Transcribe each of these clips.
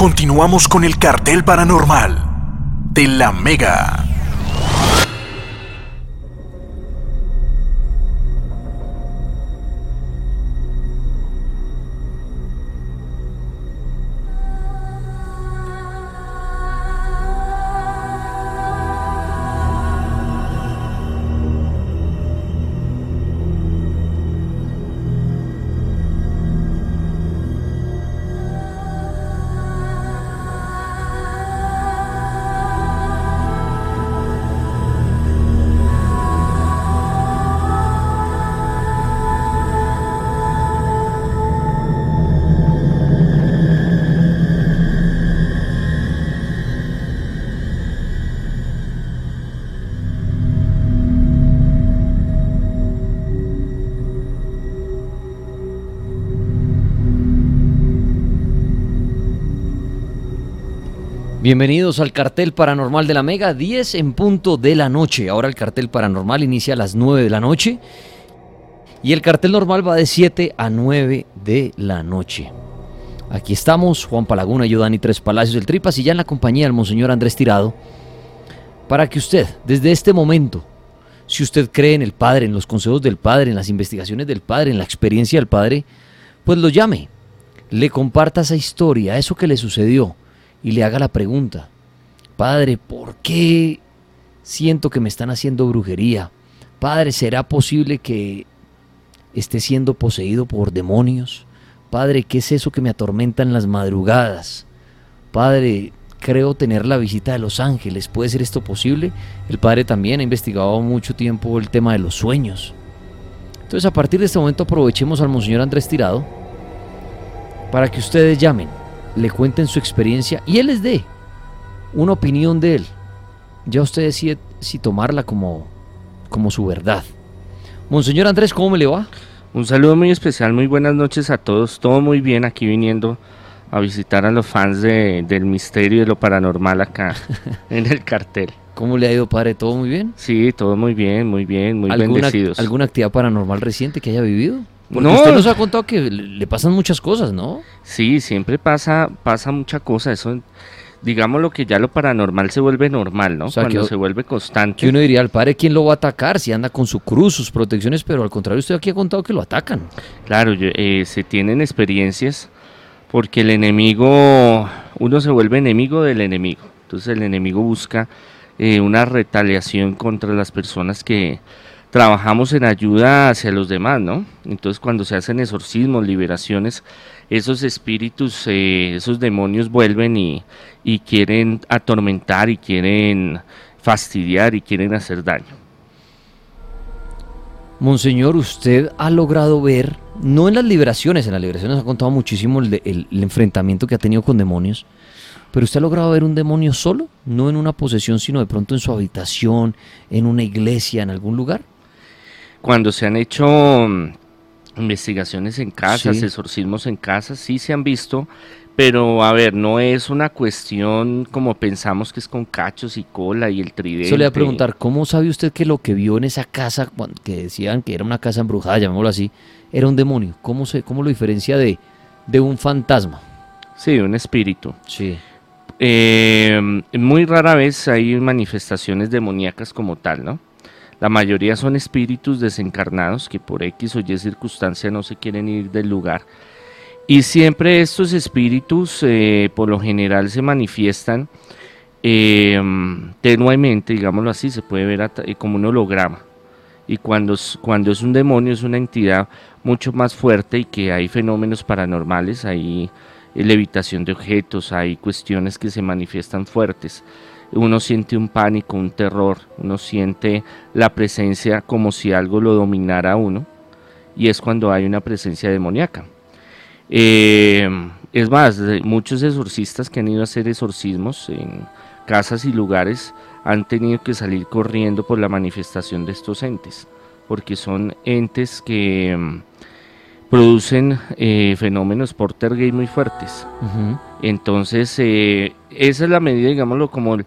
Continuamos con el cartel paranormal de la Mega. Bienvenidos al cartel paranormal de la Mega, 10 en punto de la noche. Ahora el cartel paranormal inicia a las 9 de la noche y el cartel normal va de 7 a 9 de la noche. Aquí estamos, Juan Palaguna, yo, Dani Tres Palacios del Tripas y ya en la compañía del Monseñor Andrés Tirado, para que usted, desde este momento, si usted cree en el Padre, en los consejos del Padre, en las investigaciones del Padre, en la experiencia del Padre, pues lo llame, le comparta esa historia, eso que le sucedió y le haga la pregunta, Padre, ¿por qué siento que me están haciendo brujería? Padre, ¿será posible que esté siendo poseído por demonios? Padre, ¿qué es eso que me atormenta en las madrugadas? Padre, creo tener la visita de los ángeles. ¿Puede ser esto posible? El Padre también ha investigado mucho tiempo el tema de los sueños. Entonces, a partir de este momento aprovechemos al Monseñor Andrés Tirado para que ustedes llamen le cuenten su experiencia y él les dé una opinión de él. Ya usted decide si tomarla como, como su verdad. Monseñor Andrés, ¿cómo me le va? Un saludo muy especial, muy buenas noches a todos. Todo muy bien aquí viniendo a visitar a los fans de, del misterio y de lo paranormal acá en el cartel. ¿Cómo le ha ido, padre? ¿Todo muy bien? Sí, todo muy bien, muy bien, muy bendecidos. ¿Alguna actividad paranormal reciente que haya vivido? Porque no, usted nos ha contado que le pasan muchas cosas, ¿no? Sí, siempre pasa, pasa mucha cosa. Eso, digamos lo que ya lo paranormal se vuelve normal, ¿no? Cuando se vuelve constante. Y uno diría, al padre, ¿quién lo va a atacar? Si anda con su cruz, sus protecciones, pero al contrario, usted aquí ha contado que lo atacan. Claro, eh, se tienen experiencias porque el enemigo, uno se vuelve enemigo del enemigo. Entonces el enemigo busca eh, una retaliación contra las personas que trabajamos en ayuda hacia los demás, ¿no? Entonces cuando se hacen exorcismos, liberaciones, esos espíritus, eh, esos demonios vuelven y, y quieren atormentar y quieren fastidiar y quieren hacer daño. Monseñor, usted ha logrado ver, no en las liberaciones, en las liberaciones ha contado muchísimo el, el, enfrentamiento que ha tenido con demonios, pero usted ha logrado ver un demonio solo, no en una posesión, sino de pronto en su habitación, en una iglesia, en algún lugar cuando se han hecho mm, investigaciones en casas, exorcismos en casas, sí se han visto, pero a ver, no es una cuestión como pensamos que es con cachos y cola y el tridente. Yo le voy a preguntar, ¿cómo sabe usted que lo que vio en esa casa, que decían que era una casa embrujada, llamémoslo así, era un demonio? ¿Cómo, se, cómo lo diferencia de, de un fantasma? Sí, un espíritu. Sí. Eh, muy rara vez hay manifestaciones demoníacas como tal, ¿no? La mayoría son espíritus desencarnados que por X o Y circunstancia no se quieren ir del lugar. Y siempre estos espíritus eh, por lo general se manifiestan eh, tenuemente, digámoslo así, se puede ver eh, como un holograma. Y cuando, cuando es un demonio es una entidad mucho más fuerte y que hay fenómenos paranormales, hay levitación de objetos, hay cuestiones que se manifiestan fuertes uno siente un pánico, un terror, uno siente la presencia como si algo lo dominara a uno, y es cuando hay una presencia demoníaca. Eh, es más, muchos exorcistas que han ido a hacer exorcismos en casas y lugares han tenido que salir corriendo por la manifestación de estos entes, porque son entes que mm, producen eh, fenómenos portergay muy fuertes. Entonces, eh, esa es la medida, digámoslo, como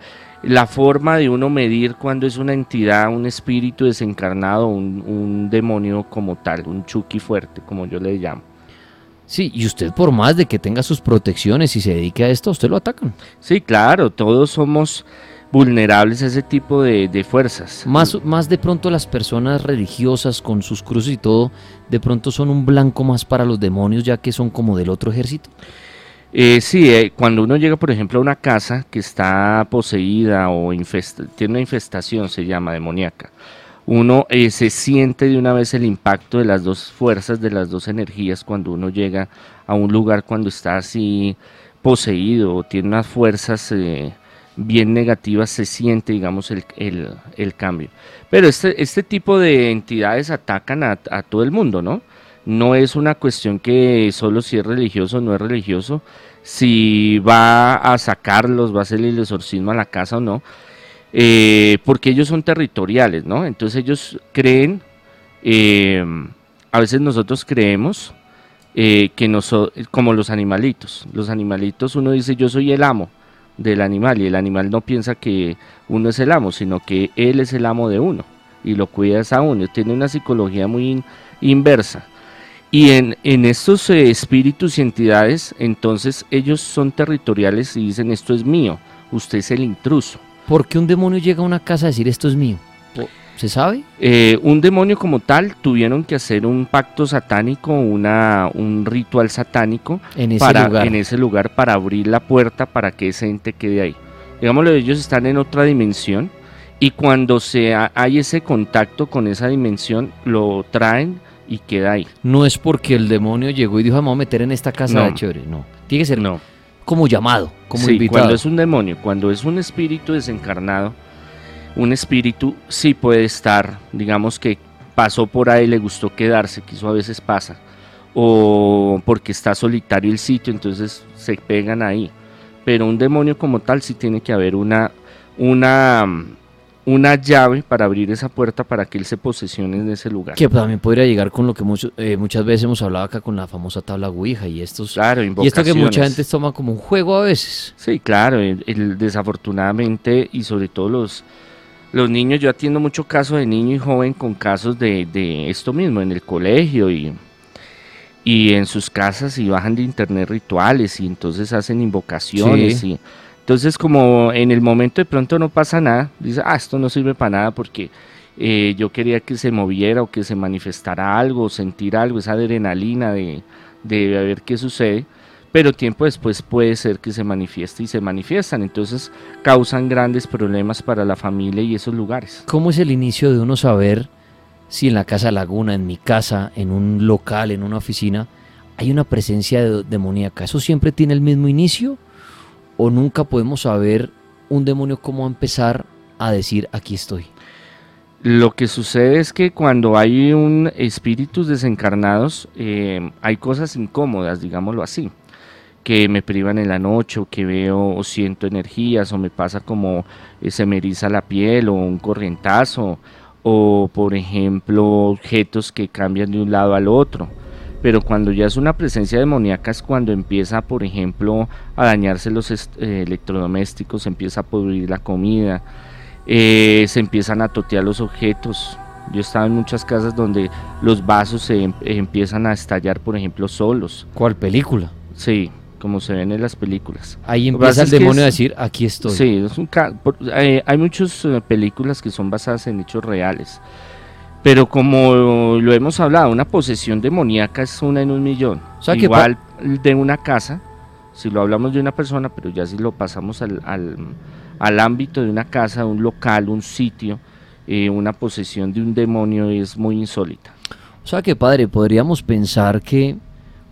la forma de uno medir cuando es una entidad, un espíritu desencarnado, un, demonio como tal, un chuki fuerte, como yo le llamo. Sí, y usted por más de que tenga sus protecciones y se dedique a esto, usted lo atacan. Sí, claro, todos somos vulnerables a ese tipo de, de fuerzas. Más, más de pronto las personas religiosas con sus cruces y todo, de pronto son un blanco más para los demonios ya que son como del otro ejército. Eh, sí, eh, cuando uno llega, por ejemplo, a una casa que está poseída o infesta- tiene una infestación, se llama demoníaca, uno eh, se siente de una vez el impacto de las dos fuerzas, de las dos energías, cuando uno llega a un lugar cuando está así poseído o tiene unas fuerzas bien negativas, se siente, digamos, el, el- el cambio. Pero este, este tipo de entidades atacan a, todo el mundo, ¿no? No es una cuestión que solo si es religioso o no es religioso, si va a sacarlos, va a hacerle el exorcismo a la casa o no, eh, porque ellos son territoriales, ¿no? Entonces ellos creen, eh, a veces nosotros creemos eh, que noso- como los animalitos, los animalitos uno dice yo soy el amo del animal y el animal no piensa que uno es el amo, sino que él es el amo de uno y lo cuida es a uno, tiene una psicología muy in- inversa. Y en, en estos eh, espíritus y entidades, entonces ellos son territoriales y dicen esto es mío, usted es el intruso. ¿Por qué un demonio llega a una casa a decir esto es mío? ¿Se sabe? Eh, un demonio como tal tuvieron que hacer un pacto satánico, una, un ritual satánico En ese para, lugar. en ese lugar para abrir la puerta para que ese ente quede ahí. Digámoslo, ellos están en otra dimensión y cuando se ha- hay ese contacto con esa dimensión, lo traen y queda ahí. No es porque el demonio llegó y dijo, "Ah, me voy a meter en esta casa No. de chévere. No. Tiene que ser No. como llamado, como Sí, invitado. cuando es un demonio, cuando es un espíritu desencarnado, un espíritu sí puede estar, digamos que pasó por ahí, le gustó quedarse, que eso a veces pasa, o porque está solitario el sitio, entonces se pegan ahí. Pero un demonio como tal sí tiene que haber una, una, una llave para abrir esa puerta para que él se posesione en ese lugar. Que también podría llegar con lo que mucho- eh, muchas veces hemos hablado acá con la famosa tabla Ouija y estos... Claro, y esto que mucha gente toma como un juego a veces. Sí, claro, el- el- desafortunadamente y sobre todo los, los niños, yo atiendo mucho casos de niño y joven con casos de, de esto mismo en el colegio y, y en sus casas y bajan de internet rituales y entonces hacen invocaciones Sí. y entonces como en el momento de pronto no pasa nada, dice, ah, esto no sirve para nada porque eh, yo quería que se moviera o que se manifestara algo, sentir algo, esa adrenalina de, de ver qué sucede pero tiempo después puede ser que se manifieste y se manifiestan, entonces causan grandes problemas para la familia y esos lugares. ¿Cómo es el inicio de uno saber si en la casa Laguna, en mi casa, en un local, en una oficina, hay una presencia de- demoníaca? ¿Eso siempre tiene el mismo inicio? ¿O nunca podemos saber un demonio cómo empezar a decir aquí estoy? Lo que sucede es que cuando hay un espíritus desencarnados, eh, hay cosas incómodas, digámoslo así, que me privan en la noche o que veo o siento energías o me pasa como eh, se me eriza la piel o un corrientazo o por ejemplo objetos que cambian de un lado al otro. Pero cuando ya es una presencia demoníaca es cuando empieza, por ejemplo, a dañarse los eh, electrodomésticos, se empieza a pudrir la comida, eh, se empiezan a totear los objetos. Yo he estado en muchas casas donde los vasos se em- empiezan a estallar, por ejemplo, solos. ¿Cuál película? Sí, como se ven en las películas. Ahí empieza el es demonio a decir aquí estoy. Sí, es un eh, hay muchas eh, películas que son basadas en hechos reales. Pero como lo hemos hablado, una posesión demoníaca es una en un millón. O sea que Igual de una casa, si lo hablamos de una persona, pero ya si lo pasamos al, al- al ámbito de una casa, un local, un sitio, eh, una posesión de un demonio es muy insólita. O sea que, padre, podríamos pensar que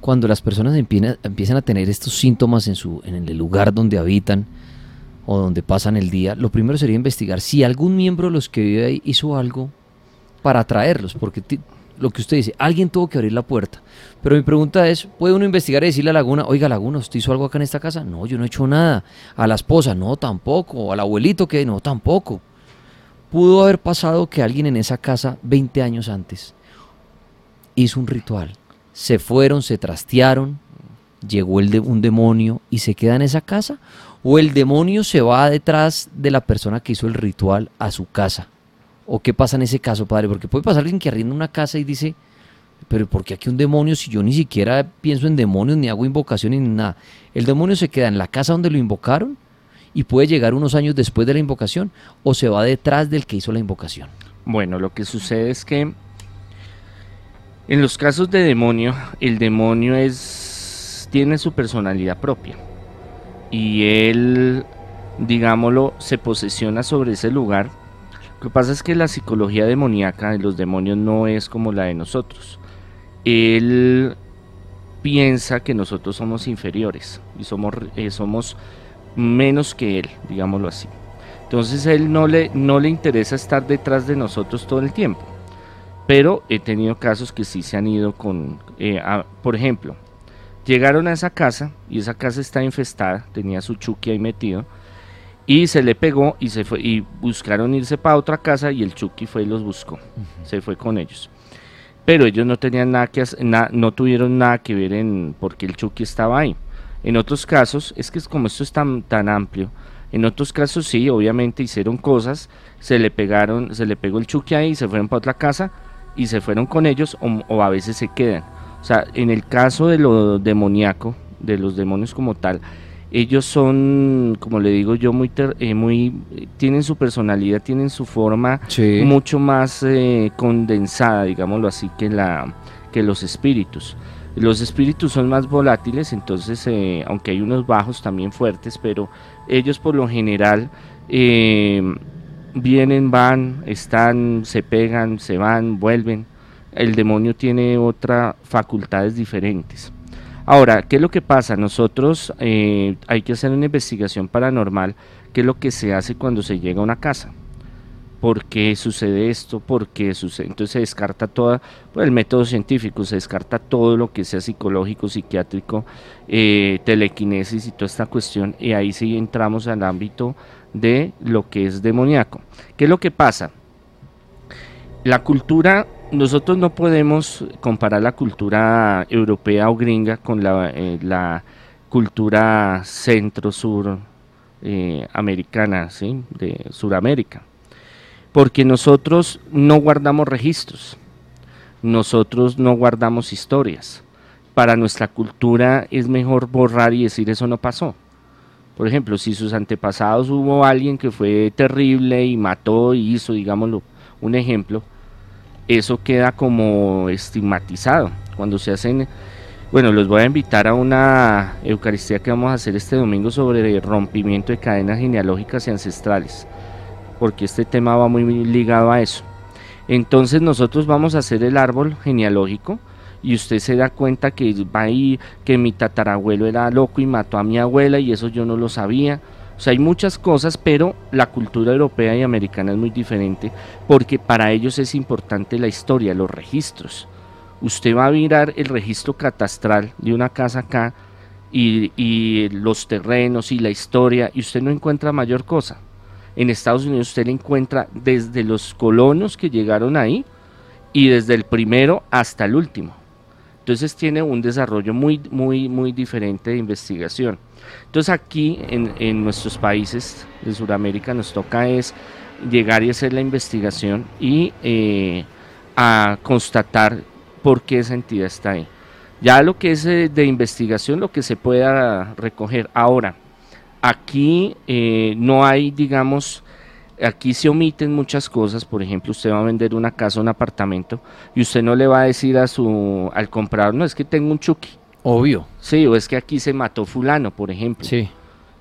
cuando las personas empie- empiezan a tener estos síntomas en, el lugar donde habitan o donde pasan el día, lo primero sería investigar si algún miembro de los que vive ahí hizo algo para atraerlos, porque lo que usted dice, alguien tuvo que abrir la puerta. Pero mi pregunta es, ¿puede uno investigar y decirle a Laguna, oiga Laguna, ¿usted hizo algo acá en esta casa? No, yo no he hecho nada. A la esposa, no, tampoco. Al abuelito, que no, tampoco. Pudo haber pasado que alguien en esa casa 20 años antes hizo un ritual. Se fueron, se trastearon, llegó el de un demonio y se queda en esa casa. O el demonio se va detrás de la persona que hizo el ritual a su casa. ¿O qué pasa en ese caso, padre? Porque puede pasar alguien que arrienda una casa y dice, Pero ¿por qué aquí un demonio si yo ni siquiera pienso en demonios, ni hago invocación, ni nada? El demonio se queda en la casa donde lo invocaron y puede llegar unos años después de la invocación o se va detrás del que hizo la invocación. Bueno, lo que sucede es que en los casos de demonio, el demonio es tiene su personalidad propia y él, digámoslo, se posesiona sobre ese lugar. Lo que pasa es que la psicología demoníaca de los demonios no es como la de nosotros. Él piensa que nosotros somos inferiores y somos, eh, somos menos que él, digámoslo así. Entonces él no le, no le interesa estar detrás de nosotros todo el tiempo. Pero he tenido casos que sí se han ido con, eh, por ejemplo, llegaron a esa casa y esa casa está infestada, tenía su chucky ahí metido y se le pegó y se fue y buscaron irse para otra casa y el chucky fue y los buscó, se fue con ellos. Pero ellos no tenían nada que no tuvieron nada que ver en porque el chucky estaba ahí. En otros casos, es que es como esto es tan, tan amplio, en otros casos sí, obviamente hicieron cosas, se le pegaron, se le pegó el chuki ahí, se fueron para otra casa y se fueron con ellos o, a veces se quedan. O sea, en el caso de lo demoníaco, de los demonios como tal, ellos son, como le digo yo, muy, eh, muy tienen su personalidad, tienen su forma mucho más eh, condensada, digámoslo así, que la que los espíritus. Los espíritus son más volátiles, entonces, eh, aunque hay unos bajos también fuertes, pero ellos por lo general eh, vienen, van, están, se pegan, se van, vuelven. El demonio tiene otras facultades diferentes. Ahora, ¿qué es lo que pasa? Nosotros eh, hay que hacer una investigación paranormal, ¿qué es lo que se hace cuando se llega a una casa? por qué sucede esto, por qué sucede. Entonces se descarta todo, por el método científico, se descarta todo lo que sea psicológico, psiquiátrico, eh, telequinesis y toda esta cuestión, y ahí sí entramos al ámbito de lo que es demoníaco. ¿Qué es lo que pasa? La cultura, nosotros no podemos comparar la cultura europea o gringa con la, eh, cultura centro-sur eh, americana, ¿sí? de Suramérica porque nosotros no guardamos registros, nosotros no guardamos historias. Para nuestra cultura es mejor borrar y decir eso no pasó. Por ejemplo, si sus antepasados hubo alguien que fue terrible y mató y hizo, digámoslo, un ejemplo, eso queda como estigmatizado. Cuando se hacen, bueno, los voy a invitar a una Eucaristía que vamos a hacer este domingo sobre el rompimiento de cadenas genealógicas y ancestrales porque este tema va muy ligado a eso. Entonces nosotros vamos a hacer el árbol genealógico y usted se da cuenta que va ahí, que mi tatarabuelo era loco y mató a mi abuela y eso yo no lo sabía. O sea, hay muchas cosas, pero la cultura europea y americana es muy diferente porque para ellos es importante la historia, los registros. Usted va a mirar el registro catastral de una casa acá y, y los terrenos y la historia y usted no encuentra mayor cosa en Estados Unidos usted encuentra desde los colonos que llegaron ahí y desde el primero hasta el último. Entonces tiene un desarrollo muy, muy, muy diferente de investigación. Entonces aquí en, nuestros países de Sudamérica nos toca es llegar y hacer la investigación y eh, a constatar por qué esa entidad está ahí. Ya lo que es eh, de investigación, lo que se pueda recoger ahora, Aquí eh, no hay, digamos, aquí se omiten muchas cosas. Por ejemplo, usted va a vender una casa, un apartamento, y usted no le va a decir a su al comprador, no, es que tengo un chucky. Obvio. Sí, o es que aquí se mató fulano, por ejemplo. Sí.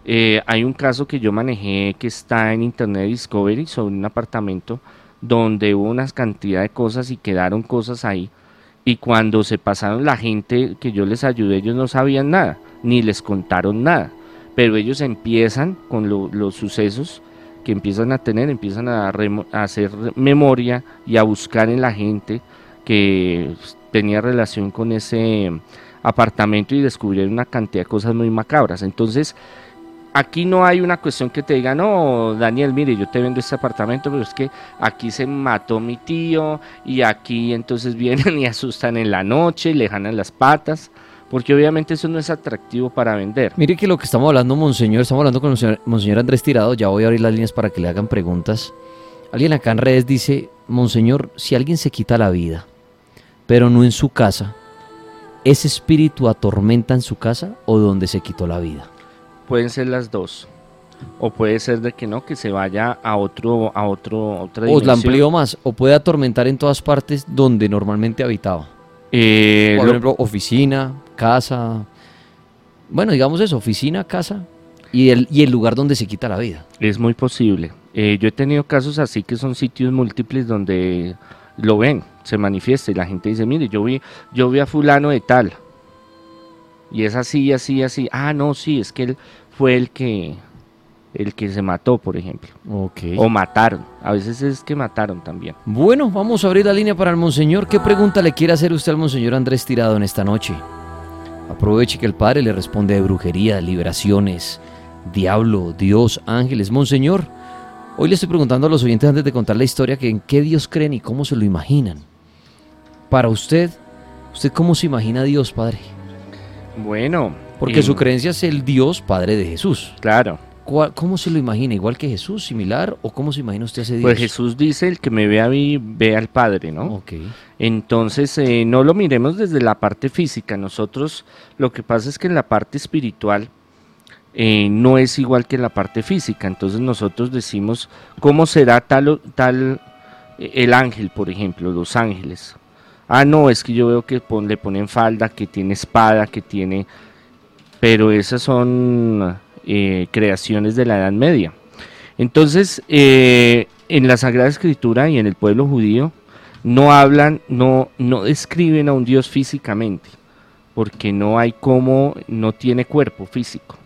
Eh, hay un caso que yo manejé que está en Internet Discovery sobre un apartamento donde hubo una cantidad de cosas y quedaron cosas ahí. Y cuando se pasaron la gente que yo les ayudé, ellos no sabían nada, ni les contaron nada pero ellos empiezan con los sucesos que empiezan a tener, empiezan a, hacer memoria y a buscar en la gente que tenía relación con ese apartamento y descubrieron una cantidad de cosas muy macabras. Entonces, aquí no hay una cuestión que te diga, no, Daniel, mire, yo te vendo este apartamento, pero es que aquí se mató mi tío y aquí entonces vienen y asustan en la noche, le jalan las patas porque obviamente eso no es atractivo para vender. Mire que lo que estamos hablando, Monseñor, estamos hablando con el Monseñor Andrés Tirado, ya voy a abrir las líneas para que le hagan preguntas. Alguien acá en redes dice, Monseñor, si alguien se quita la vida, pero no en su casa, ¿ese espíritu atormenta en su casa o donde se quitó la vida? Pueden ser las dos. O puede ser de que no, que se vaya a otro, a otro, otra O la dimensión. amplió más, o puede atormentar en todas partes donde normalmente habitaba. Eh, Por lo- ejemplo, oficina, casa. Bueno, digamos eso, oficina, casa y el, y el lugar donde se quita la vida. Es muy posible. Eh, yo he tenido casos así que son sitios múltiples donde lo ven, se manifiesta y la gente dice, mire, yo vi, yo vi a fulano de tal. Y es así, así, así. Ah, no, sí, es que él fue el que, el que se mató, por ejemplo. Ok. O mataron. A veces es que mataron también. Bueno, vamos a abrir la línea para el Monseñor. ¿Qué pregunta le quiere hacer usted al Monseñor Andrés Tirado en esta noche? Aproveche que el Padre le responde de brujería, liberaciones, diablo, Dios, ángeles. Monseñor, hoy le estoy preguntando a los oyentes antes de contar la historia que en qué Dios creen y cómo se lo imaginan. Para usted, ¿usted cómo se imagina a Dios, Padre? Bueno. Porque su creencia es el Dios Padre de Jesús. Claro. ¿Cuál- ¿Cómo se lo imagina? ¿Igual que Jesús? ¿Similar? ¿O cómo se imagina usted ese Dios? Pues Jesús dice, el que me ve a mí, ve al Padre, ¿no? Ok. Entonces, eh, no lo miremos desde la parte física. Nosotros, lo que pasa es que en la parte espiritual eh, no es igual que en la parte física. Entonces nosotros decimos, ¿cómo será tal, tal eh, el ángel, por ejemplo, los ángeles? Ah, no, es que yo veo que pon- le ponen falda, que tiene espada, que tiene... Pero esas son eh, creaciones de la Edad Media. Entonces, eh, en la Sagrada Escritura y en el pueblo judío, no hablan, no, no describen a un Dios físicamente, porque no hay como, no tiene cuerpo físico,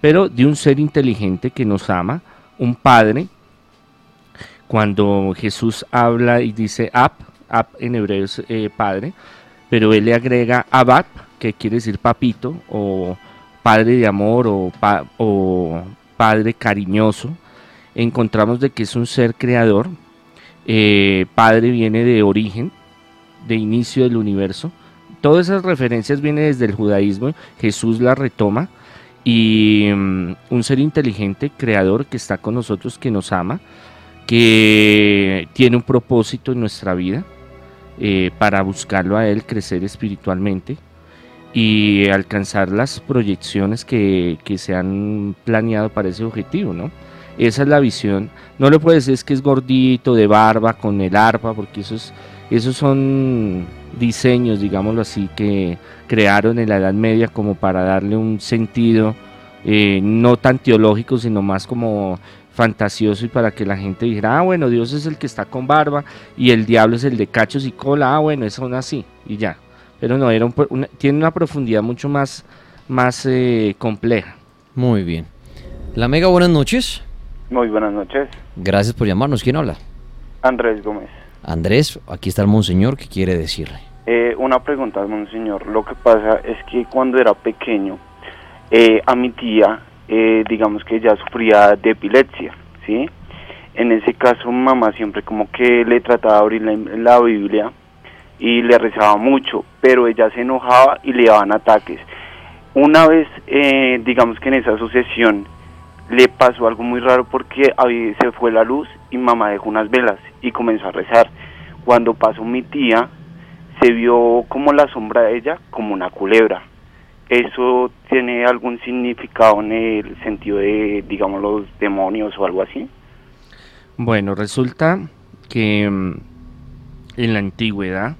pero de un ser inteligente que nos ama, un padre. Cuando Jesús habla y dice Ab, Ab en hebreo es eh, padre, pero él le agrega Abad, que quiere decir papito, o padre de amor, o, o padre cariñoso. Encontramos de que es un ser creador, eh, padre viene de origen, de inicio del universo. Todas esas referencias vienen desde el judaísmo, Jesús las retoma y mm, un ser inteligente, creador que está con nosotros, que nos ama, que tiene un propósito en nuestra vida eh, para buscarlo a Él, crecer espiritualmente y alcanzar las proyecciones que, que se han planeado para ese objetivo, ¿no? Esa es la visión. No le puedes decir es que es gordito, de barba, con el arpa, porque esos, esos son diseños, digámoslo así, que crearon en la Edad Media como para darle un sentido eh, no tan teológico, sino más como fantasioso y para que la gente dijera, ah, bueno, Dios es el que está con barba y el diablo es el de cachos y cola, ah, bueno, eso son así y ya. Pero no, era un pro- una- tiene una profundidad mucho más, más eh, compleja. Muy bien. La Mega, buenas noches. Muy buenas noches, Gracias por llamarnos. ¿Quién habla? Andrés Gómez. Andrés, aquí está el Monseñor que quiere decirle. Eh, una pregunta, monseñor. Lo que pasa es que cuando era pequeño, eh, a mi tía, eh, digamos que ella sufría de epilepsia, ¿sí? En ese caso, mamá siempre como que le trataba de abrir la, la Biblia y le rezaba mucho, pero ella se enojaba y le daban ataques. Una vez, eh, digamos que en esa sucesión, le pasó algo muy raro porque había- se fue la luz y mamá dejó unas velas y comenzó a rezar. Cuando pasó mi tía, se vio como la sombra de ella, como una culebra. ¿Eso tiene algún significado en el sentido de, digamos, los demonios o algo así? Bueno, resulta que mm, en la antigüedad,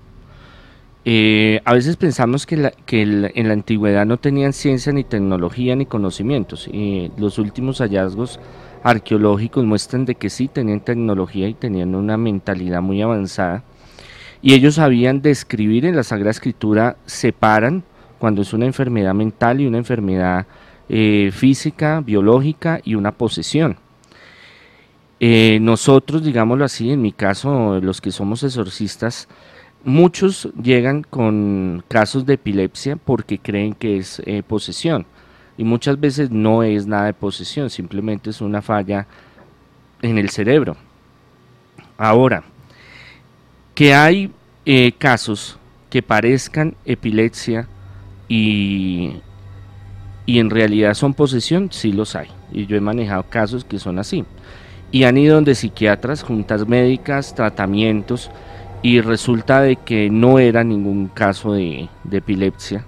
eh, a veces pensamos que, en la antigüedad no tenían ciencia ni tecnología ni conocimientos. Y los últimos hallazgos arqueológicos muestran de que sí tenían tecnología y tenían una mentalidad muy avanzada. Y ellos sabían describir en la Sagrada Escritura, separan cuando es una enfermedad mental y una enfermedad eh, física, biológica y una posesión. Eh, nosotros, digámoslo así, en mi caso, los que somos exorcistas, muchos llegan con casos de epilepsia porque creen que es eh, posesión. Y muchas veces no es nada de posesión, simplemente es una falla en el cerebro. Ahora, que hay eh, casos que parezcan epilepsia y, y en realidad son posesión, sí los hay. Y yo he manejado casos que son así y han ido donde psiquiatras, juntas médicas, tratamientos y resulta de que no era ningún caso de, epilepsia,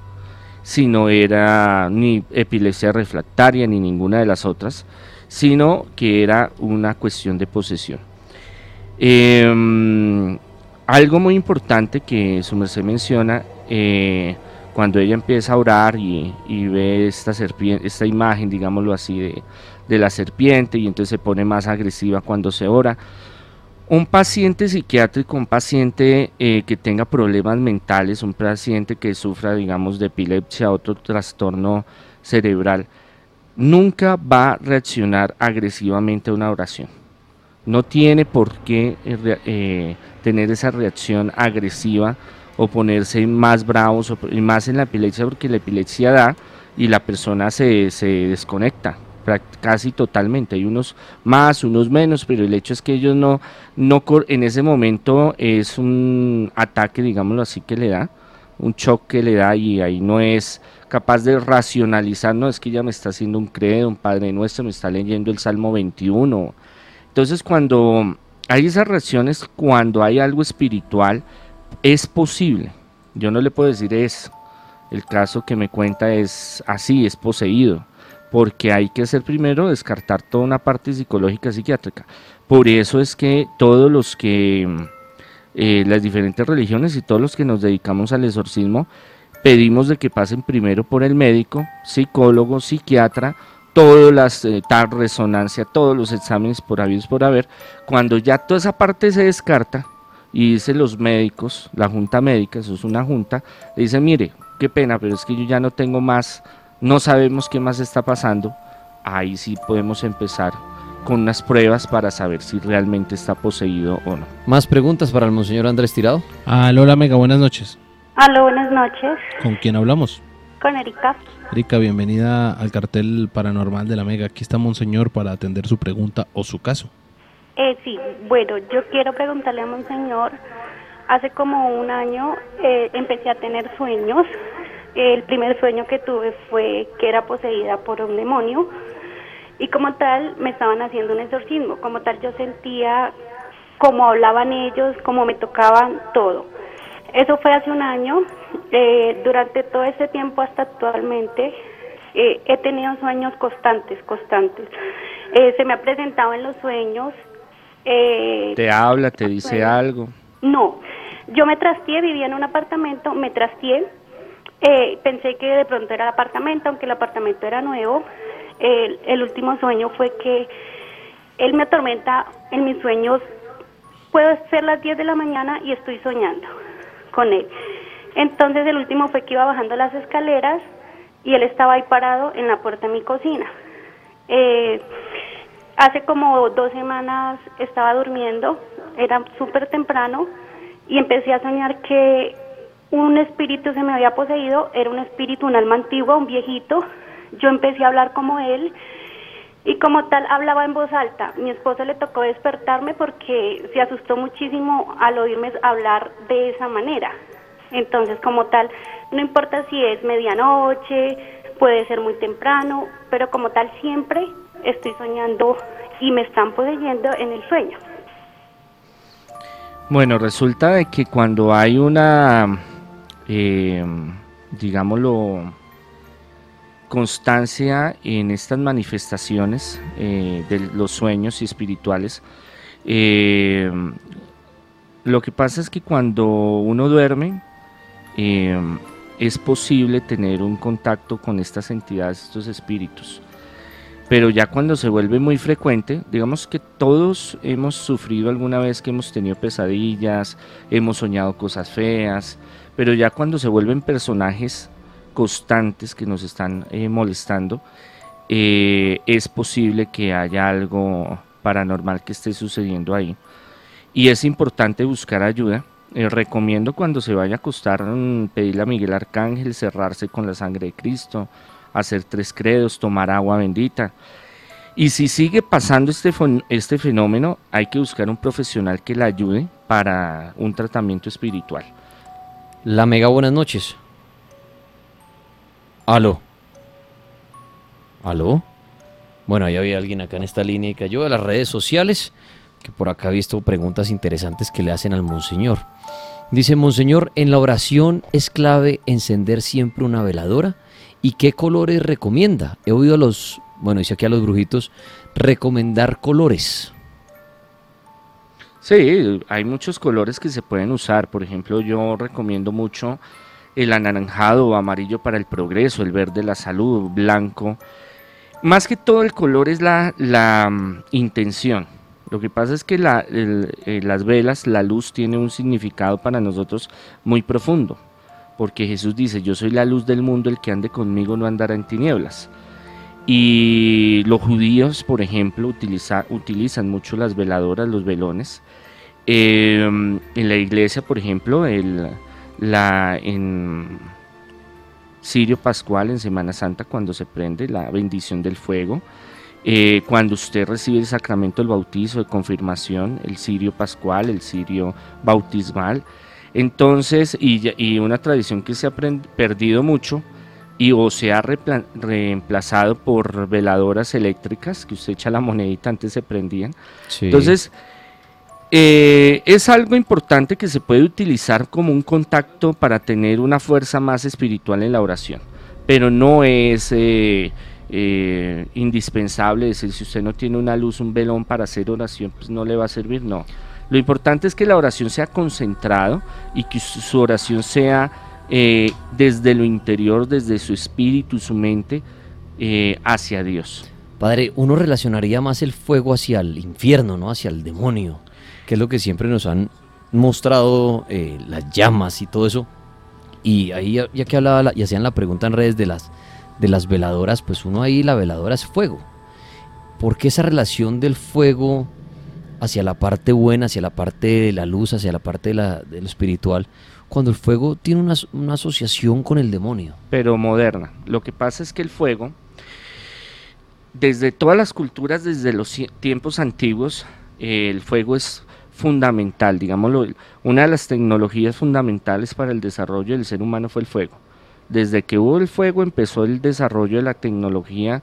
sino era ni epilepsia refractaria ni ninguna de las otras, sino que era una cuestión de posesión. Em, algo muy importante que su merced menciona, eh, cuando ella empieza a orar y, ve esta, esta imagen, digámoslo así, de, de la serpiente y entonces se pone más agresiva cuando se ora, un paciente psiquiátrico, un paciente eh, que tenga problemas mentales, un paciente que sufra, digamos, de epilepsia, otro trastorno cerebral, nunca va a reaccionar agresivamente a una oración. No tiene por qué eh, eh, tener esa reacción agresiva o ponerse más bravos, o, más en la epilepsia, porque la epilepsia da y la persona se, se desconecta casi totalmente. Hay unos más, unos menos, pero el hecho es que ellos no, no en ese momento es un ataque, digámoslo así, que le da, un choque que le da y ahí no es capaz de racionalizar, no es que ya me está haciendo un credo, un Padre Nuestro, me está leyendo el Salmo 21. Entonces cuando hay esas reacciones, cuando hay algo espiritual, es posible. Yo no le puedo decir es, el caso que me cuenta es así, es poseído porque hay que hacer primero descartar toda una parte psicológica psiquiátrica. Por eso es que todos los que, eh, las diferentes religiones y todos los que nos dedicamos al exorcismo, pedimos de que pasen primero por el médico, psicólogo, psiquiatra, todas las eh, tal resonancia, todos los exámenes por habidos por haber. Cuando ya toda esa parte se descarta y dicen los médicos, la junta médica, eso es una junta, le dice, mire, qué pena, pero es que yo ya no tengo más no sabemos qué más está pasando, ahí sí podemos empezar con unas pruebas para saber si realmente está poseído o no. ¿Más preguntas para el Monseñor Andrés Tirado? Aló, hola Mega, buenas noches. Aló, buenas noches. ¿Con quién hablamos? Con Erika. Erika, bienvenida al cartel paranormal de la Mega. Aquí está Monseñor para atender su pregunta o su caso. Eh, sí, bueno, yo quiero preguntarle a Monseñor, hace como un año eh, empecé a tener sueños el primer sueño que tuve fue que era poseída por un demonio y como tal me estaban haciendo un exorcismo, como tal yo sentía cómo hablaban ellos, cómo me tocaban todo. Eso fue hace un año. Eh, durante todo ese tiempo hasta actualmente eh, he tenido sueños constantes, constantes. Eh, se me ha presentado en los sueños. ¿Te habla, te dice algo? No, yo me trasteé, vivía en un apartamento, me trasteé, eh, pensé que de pronto era el apartamento, aunque el apartamento era nuevo. el último sueño fue que él me atormenta en mis sueños. Puedo ser las 10 de la mañana y estoy soñando con él. Entonces el último fue que iba bajando las escaleras y él estaba ahí parado en la puerta de mi cocina. Eh, hace como dos semanas estaba durmiendo, era súper temprano y empecé a soñar que un espíritu se me había poseído, era un espíritu, un alma antigua, un viejito. Yo empecé a hablar como él y como tal hablaba en voz alta. Mi esposo le tocó despertarme porque se asustó muchísimo al oírme hablar de esa manera. Entonces, como tal, no importa si es medianoche, puede ser muy temprano, pero como tal siempre estoy soñando y me están poseyendo en el sueño. Bueno, resulta de que cuando hay una eh, digámoslo, constancia en estas manifestaciones eh, de los sueños espirituales. Eh, lo que pasa es que cuando uno duerme, es posible tener un contacto con estas entidades, estos espíritus. Pero ya cuando se vuelve muy frecuente, digamos que todos hemos sufrido alguna vez que hemos tenido pesadillas, hemos soñado cosas feas, pero ya cuando se vuelven personajes constantes que nos están eh, molestando, eh, es posible que haya algo paranormal que esté sucediendo ahí. Y es importante buscar ayuda. Eh, recomiendo cuando se vaya a acostar mm, pedirle a Miguel Arcángel cerrarse con la sangre de Cristo, hacer tres credos, tomar agua bendita. Y si sigue pasando este, este fenómeno, hay que buscar un profesional que le ayude para un tratamiento espiritual. La Mega, buenas noches. Aló. ¿Aló? Bueno, ahí había alguien acá en esta línea y cayó de las redes sociales. que por acá he visto preguntas interesantes que le hacen al Monseñor. Dice, Monseñor, en la oración es clave encender siempre una veladora. ¿Y qué colores recomienda? He oído a los, bueno, dice aquí a los brujitos, recomendar colores. Sí, hay muchos colores que se pueden usar. Por ejemplo, yo recomiendo mucho el anaranjado o amarillo para el progreso, el verde la salud, blanco. Más que todo el color es la, la mm, intención. Lo que pasa es que la, eh, las velas, la luz tiene un significado para nosotros muy profundo, porque Jesús dice, yo soy la luz del mundo, el que ande conmigo no andará en tinieblas. Y los judíos, por ejemplo, utilizan mucho las veladoras, los velones. Em, en la iglesia, por ejemplo, el, la, en Sirio Pascual, en Semana Santa, cuando se prende la bendición del fuego, eh, cuando usted recibe el sacramento del bautizo, de confirmación, el Sirio Pascual, el Sirio Bautismal, entonces, y, y una tradición que se ha perdido mucho, y o se ha reemplazado por veladoras eléctricas que usted echa la monedita antes se prendían. Entonces, eh, es algo importante que se puede utilizar como un contacto para tener una fuerza más espiritual en la oración, pero no es eh, eh, indispensable decir si usted no tiene una luz, un velón para hacer oración, pues no le va a servir, no. Lo importante es que la oración sea concentrado y que su oración sea desde lo interior, desde su espíritu, su mente, hacia Dios. Padre, uno relacionaría más el fuego hacia el infierno, ¿no? Hacia el demonio, que es lo que siempre nos han mostrado eh, las llamas y todo eso. Y ahí ya, que hablaba y hacían la pregunta en redes de las, de las veladoras, pues uno ahí la veladora es fuego. ¿Por qué esa relación del fuego hacia la parte buena, hacia la parte de la luz, hacia la parte de, la, lo espiritual? cuando el fuego tiene una, asociación con el demonio. Pero moderna. Lo que pasa es que el fuego, desde todas las culturas, desde los tiempos antiguos, el fuego es fundamental, digámoslo, una de las tecnologías fundamentales para el desarrollo del ser humano fue el fuego. Desde que hubo el fuego empezó el desarrollo de la tecnología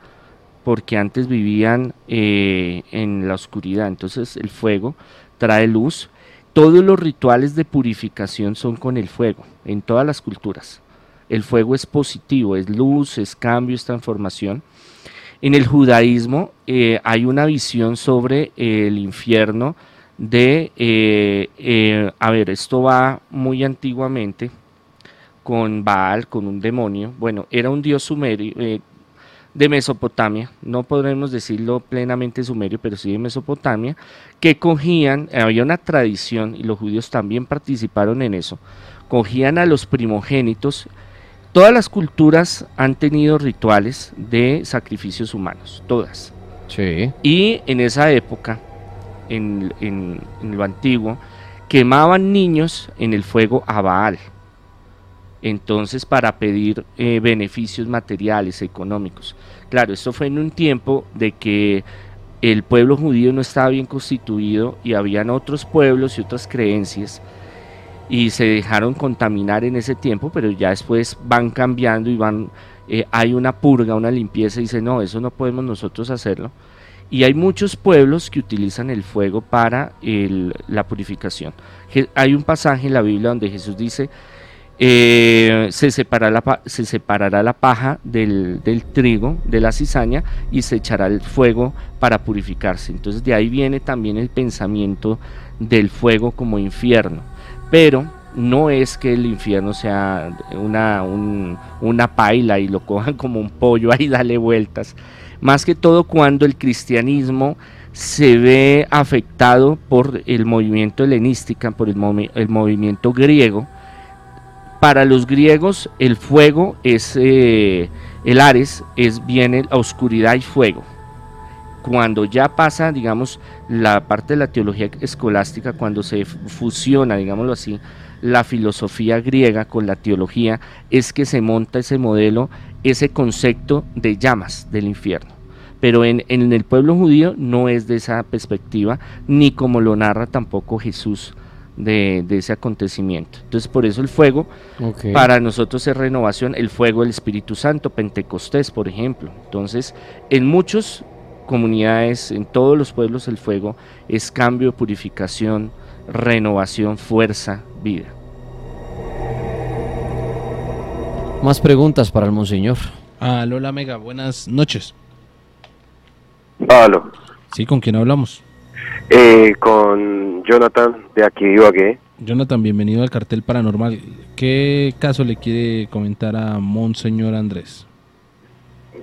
porque antes vivían eh, en la oscuridad, entonces el fuego trae luz todos los rituales de purificación son con el fuego, en todas las culturas. El fuego es positivo, es luz, es cambio, es transformación. En el judaísmo eh, hay una visión sobre el infierno de, eh, eh, a ver, esto va muy antiguamente con Baal, con un demonio. Bueno, era un dios sumerio, de Mesopotamia, no podremos decirlo plenamente sumerio, pero sí de Mesopotamia, que cogían, había una tradición, y los judíos también participaron en eso, cogían a los primogénitos, todas las culturas han tenido rituales de sacrificios humanos, todas. Sí. Y en esa época, en, lo antiguo, quemaban niños en el fuego a Baal entonces para pedir eh, beneficios materiales, económicos. Claro, esto fue en un tiempo de que el pueblo judío no estaba bien constituido y habían otros pueblos y otras creencias y se dejaron contaminar en ese tiempo, pero ya después van cambiando y van, eh, hay una purga, una limpieza y dice, no, eso no podemos nosotros hacerlo. Y hay muchos pueblos que utilizan el fuego para la purificación. Hay un pasaje en la Biblia donde Jesús dice, eh, se, separará la, paja del, trigo, de la cizaña, y se echará el fuego para purificarse. Entonces de ahí viene también el pensamiento del fuego como infierno. Pero no es que el infierno sea una, una paila y lo cojan como un pollo ahí dale vueltas. Más que todo cuando el cristianismo se ve afectado por el movimiento helenístico, por el, movimiento griego, para los griegos el fuego es, eh, el Ares es bien la oscuridad y fuego. Cuando ya pasa, digamos, la parte de la teología escolástica, cuando se fusiona, digámoslo así, la filosofía griega con la teología, es que se monta ese modelo, ese concepto de llamas del infierno. Pero en, en el pueblo judío no es de esa perspectiva, ni como lo narra tampoco Jesús de, ese acontecimiento. Entonces por eso el fuego para nosotros es renovación, el fuego del Espíritu Santo, Pentecostés por ejemplo. Entonces en muchos comunidades, en todos los pueblos el fuego es cambio, purificación, renovación, fuerza, vida. Más preguntas para el monseñor. Ah, Lola Mega, buenas noches. Aló, Sí, ¿con quién hablamos? eh, con Jonathan de aquí de Ibagué. Jonathan, bienvenido al cartel paranormal. ¿Qué caso le quiere comentar a Monseñor Andrés?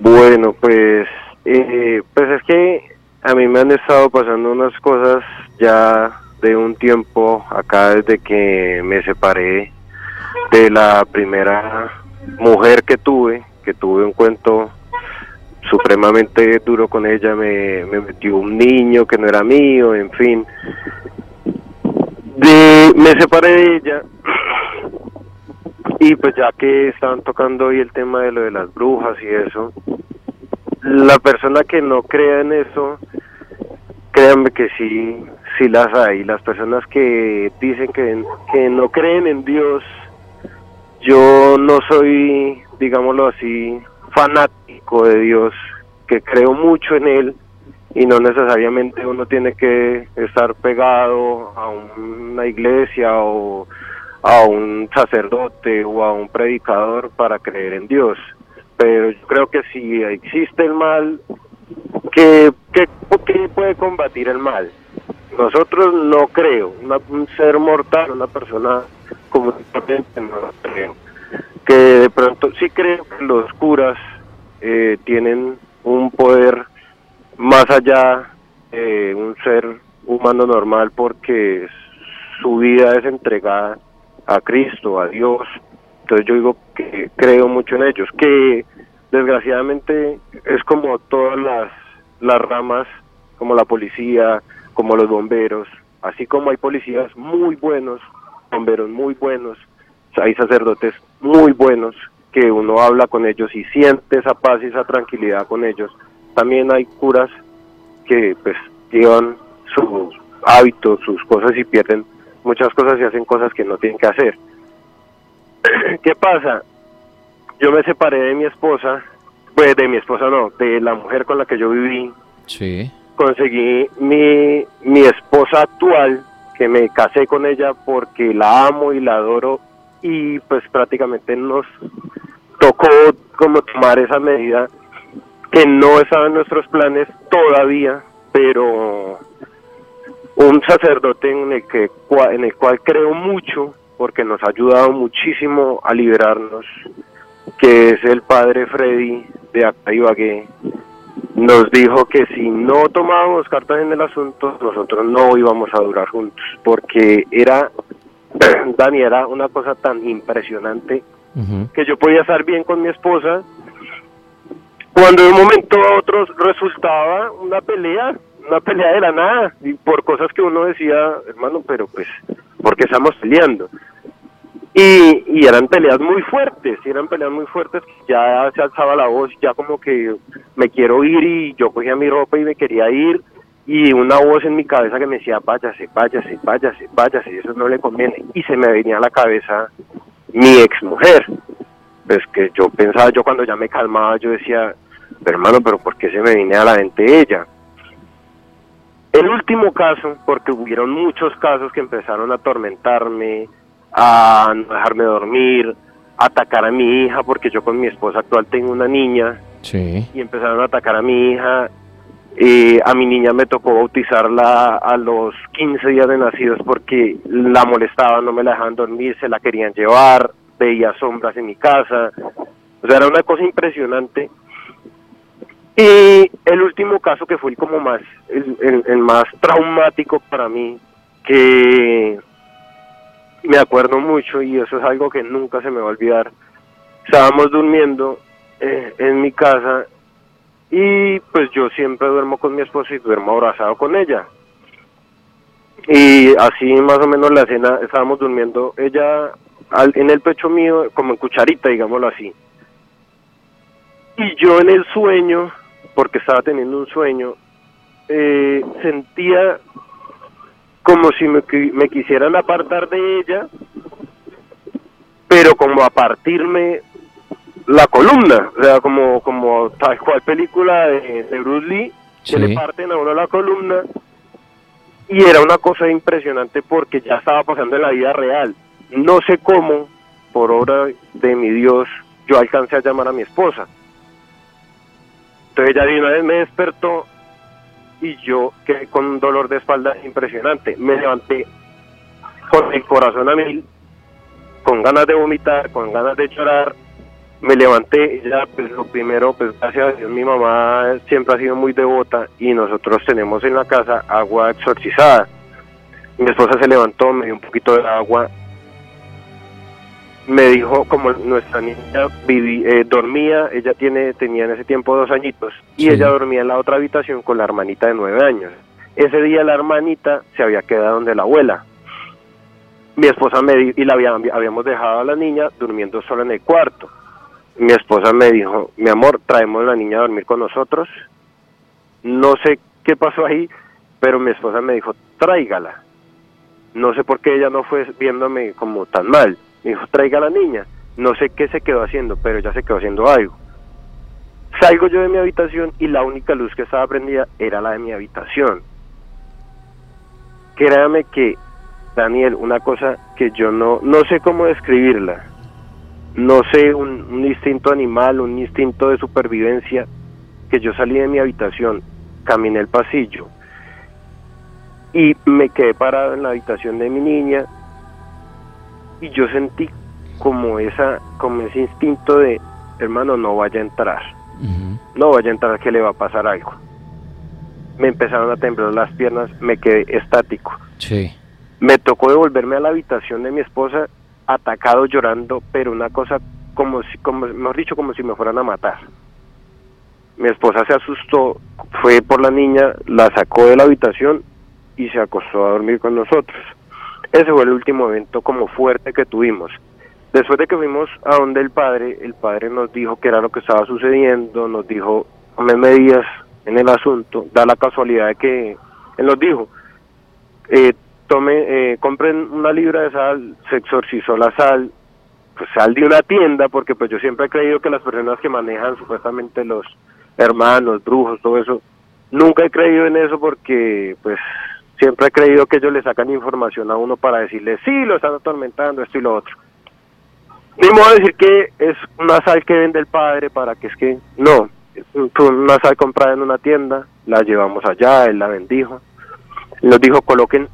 Bueno, pues, eh, pues es que a mí me han estado pasando unas cosas ya de un tiempo acá desde que me separé de la primera mujer que tuve, que tuve un cuento supremamente duro con ella, me, me metió un niño que no era mío, en fin. De, me separé de ella y pues ya que estaban tocando hoy el tema de lo de las brujas y eso, la persona que no crea en eso, créanme que sí, sí las hay. Las personas que dicen que, que no creen en Dios, yo no soy, digámoslo así, fanático de Dios, que creo mucho en Él y no necesariamente uno tiene que estar pegado a una iglesia o a un sacerdote o a un predicador para creer en Dios. Pero yo creo que si existe el mal, ¿qué, qué, qué puede combatir el mal? Nosotros no creo, un ser mortal, una persona común no creo. Que de pronto sí creo que los curas eh, tienen un poder más allá de un ser humano normal porque su vida es entregada a Cristo, a Dios. Entonces yo digo que creo mucho en ellos, que desgraciadamente es como todas las, las ramas, como la policía, como los bomberos, así como hay policías muy buenos, bomberos muy buenos, hay sacerdotes muy buenos que uno habla con ellos y siente esa paz y esa tranquilidad con ellos. También hay curas que pues llevan sus hábitos, sus cosas y pierden muchas cosas y hacen cosas que no tienen que hacer. ¿Qué pasa? Yo me separé de mi esposa, pues de mi esposa no, de la mujer con la que yo viví. Sí. Conseguí mi, mi esposa actual, que me casé con ella porque la amo y la adoro y pues prácticamente nos tocó como tomar esa medida que no estaba en nuestros planes todavía, pero un sacerdote en el que en el cual creo mucho porque nos ha ayudado muchísimo a liberarnos, que es el padre Freddy de acá Ibagué, nos dijo que si no tomábamos cartas en el asunto, nosotros no íbamos a durar juntos, porque era, Dani, era una cosa tan impresionante que yo podía estar bien con mi esposa, cuando de un momento a otro resultaba una pelea, una pelea de la nada, y por cosas que uno decía, hermano, pero pues, ¿por qué estamos peleando? Y, eran peleas muy fuertes, eran peleas muy fuertes, ya se alzaba la voz, ya como que me quiero ir y yo cogía mi ropa y me quería ir, y una voz en mi cabeza que me decía, váyase, váyase, váyase, váyase, eso no le conviene, y se me venía a la cabeza mi ex mujer. Pues que yo pensaba, yo cuando ya me calmaba, yo decía, hermano, pero ¿por qué se me viene a la mente ella? El último caso, porque hubieron muchos casos que empezaron a atormentarme, a no dejarme dormir, a atacar a mi hija, porque yo con mi esposa actual tengo una niña, Sí. y empezaron a atacar a mi hija. Eh, a mi niña me tocó bautizarla a los 15 días de nacidos porque la molestaban, no me la dejaban dormir, se la querían llevar, veía sombras en mi casa. O sea, era una cosa impresionante. Y el último caso que fue el como más, el, el- el más traumático para mí, que me acuerdo mucho y eso es algo que nunca se me va a olvidar. Estábamos durmiendo eh, en mi casa y pues yo siempre duermo con mi esposa y duermo abrazado con ella. Y así más o menos la cena estábamos durmiendo ella al- en el pecho mío como en cucharita, digámoslo así. Y yo en el sueño, porque estaba teniendo un sueño, eh, sentía como si me, me quisieran apartar de ella, pero como a partirme la columna, o sea, como, como tal cual película de, de Bruce Lee, que le parten a uno la columna y era una cosa impresionante porque ya estaba pasando en la vida real. No sé cómo, por obra de mi Dios, yo alcancé a llamar a mi esposa. Entonces ella de una vez me despertó y yo quedé con un dolor de espalda impresionante. Me levanté con el corazón a mil, con ganas de vomitar, con ganas de llorar. Me levanté y ya, pues lo primero, pues gracias a Dios, mi mamá siempre ha sido muy devota y nosotros tenemos en la casa agua exorcizada. Mi esposa se levantó, me dio un poquito de agua me dijo como nuestra niña viví, eh, dormía, ella tiene tenía en ese tiempo dos añitos y ella dormía en la otra habitación con la hermanita de nueve años. Ese día la hermanita se había quedado donde la abuela. Mi esposa me dijo, y la habíamos dejado a la niña durmiendo sola en el cuarto. Mi esposa me dijo, mi amor, traemos a la niña a dormir con nosotros. No sé qué pasó ahí, pero mi esposa me dijo, tráigala. No sé por qué ella no fue viéndome como tan mal me dijo, traiga a la niña. No sé qué se quedó haciendo, pero ya se quedó haciendo algo. Salgo yo de mi habitación y la única luz que estaba prendida era la de mi habitación. Créame que, Daniel, una cosa que yo no, no sé cómo describirla. No sé, un, un instinto animal, un instinto de supervivencia, que yo salí de mi habitación, caminé el pasillo y me quedé parado en la habitación de mi niña y yo sentí como esa como ese instinto de hermano no vaya a entrar. No vaya a entrar que le va a pasar algo me empezaron a temblar las piernas me quedé estático. Sí. Me tocó devolverme a la habitación de mi esposa atacado llorando pero una cosa como si como mejor dicho como si me fueran a matar. Mi esposa se asustó fue por la niña la sacó de la habitación y se acostó a dormir con nosotros ese fue el último evento como fuerte que tuvimos. Después de que fuimos a donde el padre, el padre nos dijo que era lo que estaba sucediendo, nos dijo, tome medidas en el asunto, da la casualidad de que él nos dijo, eh, tome, eh, compren una libra de sal, se exorcizó la sal, pues sal de una tienda, porque pues yo siempre he creído que las personas que manejan supuestamente los hermanos, brujos, todo eso, nunca he creído en eso porque pues siempre he creído que ellos le sacan información a uno para decirle, sí, lo están atormentando, esto y lo otro. Ni modo decir que es una sal que vende el padre para que es que, no, fue una sal comprada en una tienda, la llevamos allá, él la bendijo, nos dijo coloquen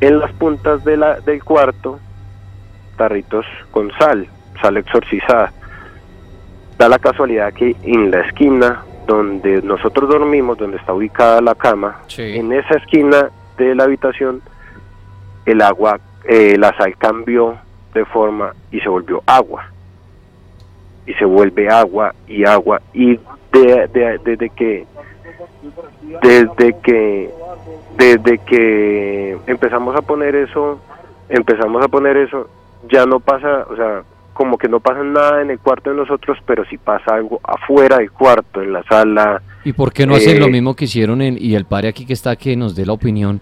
en las puntas de del cuarto tarritos con sal, sal exorcizada. Da la casualidad que en la esquina donde nosotros dormimos, donde está ubicada la cama, en esa esquina de la habitación, el agua, eh, la sal cambió de forma y se volvió agua. Y se vuelve agua y agua. Y desde que desde que desde que empezamos a poner eso empezamos a poner eso ya no pasa o sea como que no pasa nada en el cuarto de nosotros, pero sí pasa algo afuera del cuarto, en la sala. ¿Y por qué no hacen lo eh, mismo que hicieron en, y el padre aquí que está que nos dé la opinión?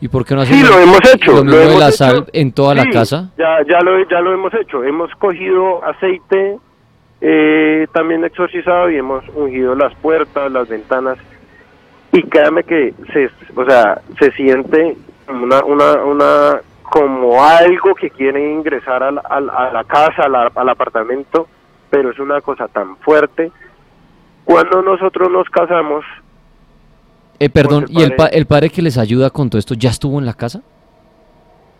¿Y por qué no hacen sí, lo, hemos hecho, lo de la sal en toda la casa? Ya, ya, lo, ya lo hemos hecho. Hemos cogido aceite eh, también exorcizado y hemos ungido las puertas, las ventanas. Y créame que se, o sea, se siente una, una, una como algo que quieren ingresar a la, a la casa, al apartamento, pero es una cosa tan fuerte. Cuando nosotros nos casamos... Eh, perdón, pues ¿y el, el padre que les ayuda con todo esto ya estuvo en la casa?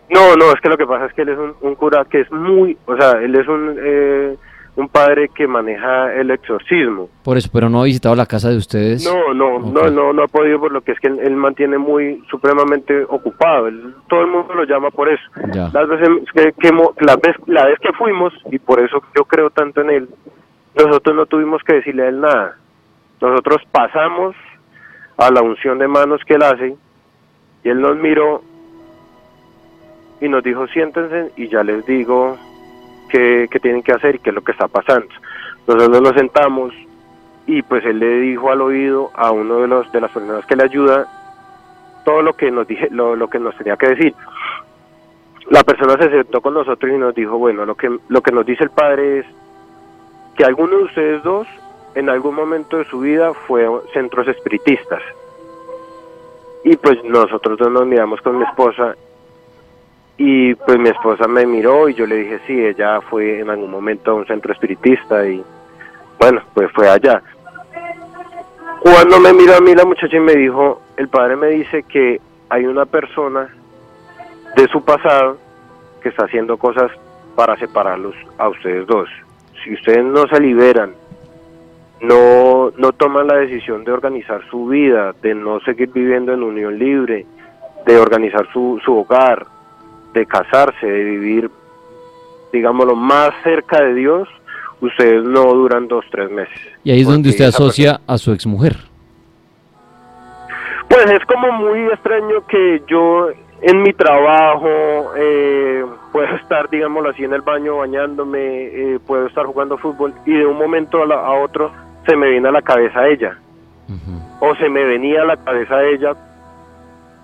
No, no, es que lo que pasa es que él es un, un cura que es muy, o sea, él es un eh, un padre que maneja el exorcismo. Por eso, pero no ha visitado la casa de ustedes. No, no, no, no, no ha podido por lo que es que él, mantiene muy supremamente ocupado. todo el mundo lo llama por eso. Las veces que, la vez la vez que fuimos y por eso yo creo tanto en él, nosotros no tuvimos que decirle a él nada. Nosotros pasamos a la unción de manos que él hace y él nos miró y nos dijo siéntense y ya les digo qué, tienen que hacer y qué es lo que está pasando. Nosotros nos sentamos y pues él le dijo al oído a uno de los de las personas que le ayuda todo lo que nos dije lo, lo que nos tenía que decir la persona se sentó con nosotros y nos dijo bueno lo que lo que nos dice el padre es que alguno de ustedes dos en algún momento de su vida fue centros espiritistas. Y pues nosotros dos nos miramos con mi esposa y pues mi esposa me miró y yo le dije, sí, ella fue en algún momento a un centro espiritista y bueno, pues fue allá. Cuando me miró a mí la muchacha y me dijo, el padre me dice que hay una persona de su pasado que está haciendo cosas para separarlos a ustedes dos. Si ustedes no se liberan, no, no toman la decisión de organizar su vida, de no seguir viviendo en unión libre, de organizar su, su hogar, de casarse, de vivir, digámoslo, más cerca de Dios, ustedes no duran dos, tres meses. Y ahí es donde usted asocia a su exmujer. Pues es como muy extraño que yo en mi trabajo eh, puedo estar, digámoslo así, en el baño bañándome, eh, puedo estar jugando fútbol y de un momento a, la- a otro se me viene a la cabeza ella o se me venía a la cabeza ella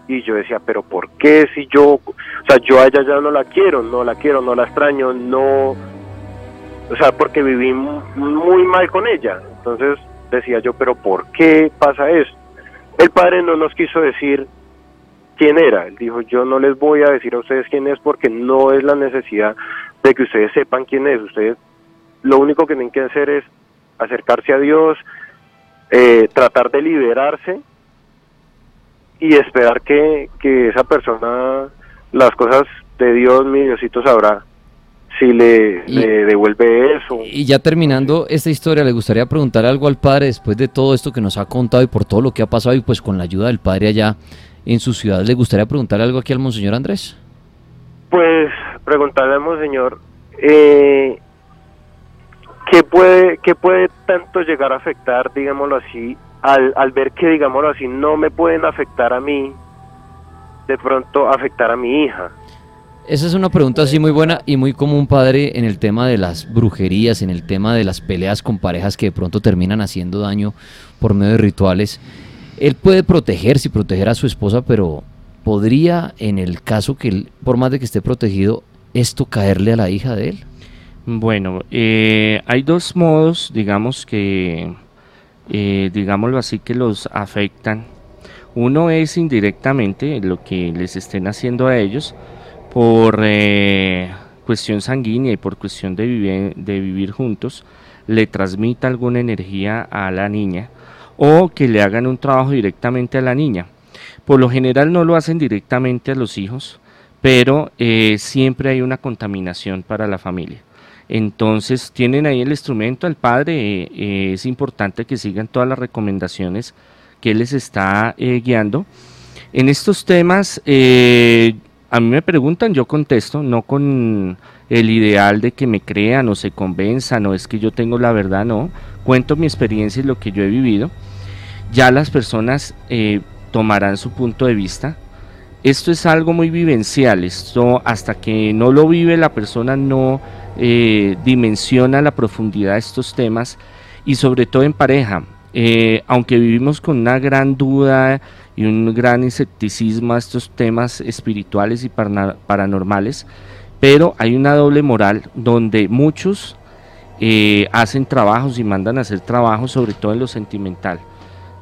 y yo decía, pero ¿por qué si yo, o sea, yo a ella ya no la quiero, no la quiero, no la extraño, no, o sea, porque viví mu- muy mal con ella. Entonces decía yo, pero ¿por qué pasa eso? El padre no nos quiso decir quién era. Él dijo, yo no les voy a decir a ustedes quién es porque no es la necesidad de que ustedes sepan quién es. Ustedes lo único que tienen que hacer es acercarse a Dios, eh, tratar de liberarse y esperar que, que esa persona, las cosas de Dios, mi Diosito sabrá si le, Y- le devuelve eso. Y ya terminando esta historia, le gustaría preguntar algo al padre después de todo esto que nos ha contado y por todo lo que ha pasado y pues con la ayuda del padre allá en su ciudad. ¿Le gustaría preguntar algo aquí al monseñor Andrés? Pues preguntarle al monseñor, eh, ¿qué, puede, ¿qué puede tanto llegar a afectar, digámoslo así, al, al ver que, digámoslo así, no me pueden afectar a mí, de pronto afectar a mi hija? Esa es una pregunta así muy buena y muy común, padre, en el tema de las brujerías, en el tema de las peleas con parejas que de pronto terminan haciendo daño por medio de rituales. Él puede protegerse y proteger a su esposa, pero podría, en el caso que él, por más de que esté protegido, esto caerle a la hija de él. Bueno, eh, hay dos modos, digamos que, eh, digámoslo así, que los afectan. Uno es indirectamente lo que les estén haciendo a ellos por eh, cuestión sanguínea y por cuestión de, vive- de vivir juntos, le transmita alguna energía a la niña o que le hagan un trabajo directamente a la niña. Por lo general no lo hacen directamente a los hijos, pero eh, siempre hay una contaminación para la familia. Entonces tienen ahí el instrumento, el padre, eh, eh, es importante que sigan todas las recomendaciones que les está eh, guiando. En estos temas, a mí me preguntan, yo contesto, no con el ideal de que me crean o se convenzan o es que yo tengo la verdad, no. Cuento mi experiencia y lo que yo he vivido. Ya las personas tomarán su punto de vista. Esto es algo muy vivencial, esto hasta que no lo vive la persona no eh, dimensiona la profundidad de estos temas y sobre todo en pareja. Eh, aunque vivimos con una gran duda y un gran escepticismo a estos temas espirituales y paranormales, pero hay una doble moral donde muchos eh, hacen trabajos y mandan a hacer trabajos, sobre todo en lo sentimental.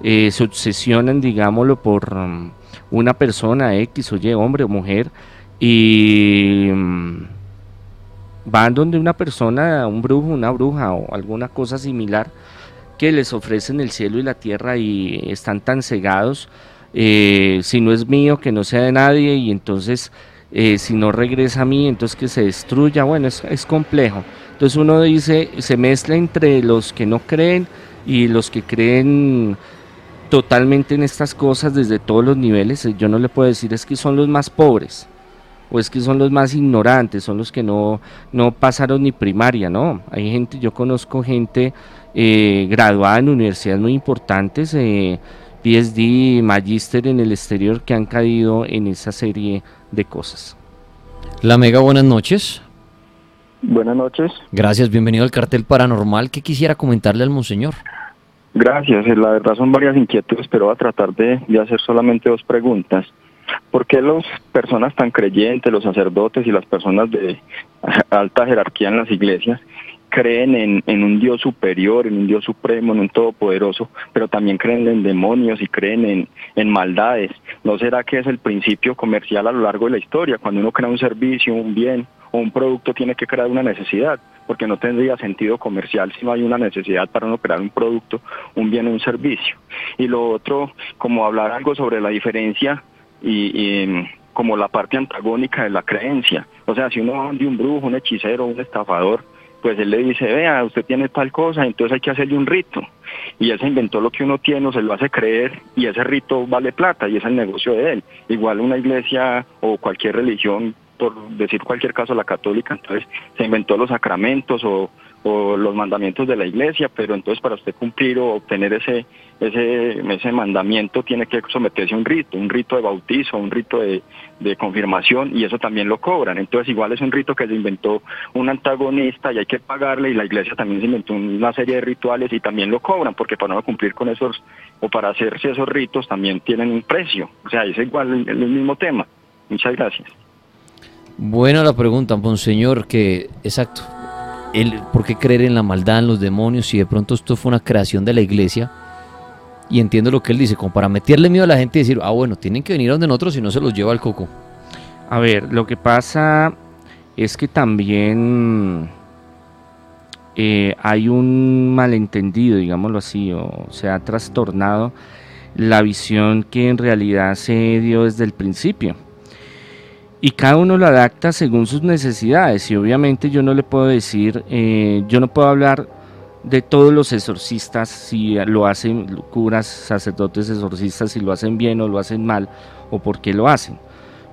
Eh, se obsesionan, digámoslo, por mm, una persona X, oye, hombre o mujer, y mm, van donde una persona, un brujo, una bruja o alguna cosa similar, que les ofrecen el cielo y la tierra y están tan cegados, eh, si no es mío, que no sea de nadie, y entonces eh, si no regresa a mí, entonces que se destruya, bueno, es, es complejo. Entonces uno dice, se mezcla entre los que no creen y los que creen totalmente en estas cosas desde todos los niveles. Yo no le puedo decir es que son los más pobres o es que son los más ignorantes, son los que no, no pasaron ni primaria, ¿no? Hay gente, yo conozco gente eh, graduada en universidades muy importantes, eh, PhD, magíster en el exterior, que han caído en esa serie de cosas. La Mega, buenas noches. Buenas noches. Gracias, bienvenido al cartel paranormal. ¿Qué quisiera comentarle al monseñor? Gracias. Eh, La verdad son varias inquietudes, pero voy a tratar de, de hacer solamente dos preguntas. ¿Por qué las personas tan creyentes, los sacerdotes y las personas de alta jerarquía en las iglesias, creen en, en, un Dios superior, en un Dios supremo, en un todopoderoso, pero también creen en demonios y creen en, en, maldades. ¿No será que es el principio comercial a lo largo de la historia? Cuando uno crea un servicio, un bien o un producto, tiene que crear una necesidad, porque no tendría sentido comercial si no hay una necesidad para uno crear un producto, un bien o un servicio. Y lo otro, como hablar algo sobre la diferencia y, y como la parte antagónica de la creencia. O sea, si uno va de un brujo, un hechicero, un estafador, pues él le dice, vea, usted tiene tal cosa, entonces hay que hacerle un rito. Y él se inventó lo que uno tiene o se lo hace creer y ese rito vale plata y es el negocio de él. Igual una iglesia o cualquier religión, por decir cualquier caso la católica, entonces se inventó los sacramentos o o los mandamientos de la iglesia, pero entonces para usted cumplir o obtener ese, ese, ese mandamiento tiene que someterse a un rito, un rito de bautizo, un rito de, de confirmación y eso también lo cobran. Entonces igual es un rito que se inventó un antagonista y hay que pagarle y la iglesia también se inventó una serie de rituales y también lo cobran porque para no cumplir con esos o para hacerse esos ritos también tienen un precio. O sea, es igual el mismo tema. Muchas gracias. Buena la pregunta, Monseñor, que exacto, por qué creer en la maldad, en los demonios, si de pronto esto fue una creación de la iglesia. Y entiendo lo que él dice, como para meterle miedo a la gente y decir, ah, bueno, tienen que venir a donde nosotros y no se los lleva al coco. A ver, lo que pasa es que también eh, hay un malentendido, digámoslo así, o se ha trastornado la visión que en realidad se dio desde el principio y cada uno lo adapta según sus necesidades y obviamente yo no le puedo decir, eh, yo no puedo hablar de todos los exorcistas si lo hacen curas, sacerdotes exorcistas, si lo hacen bien o lo hacen mal o por qué lo hacen.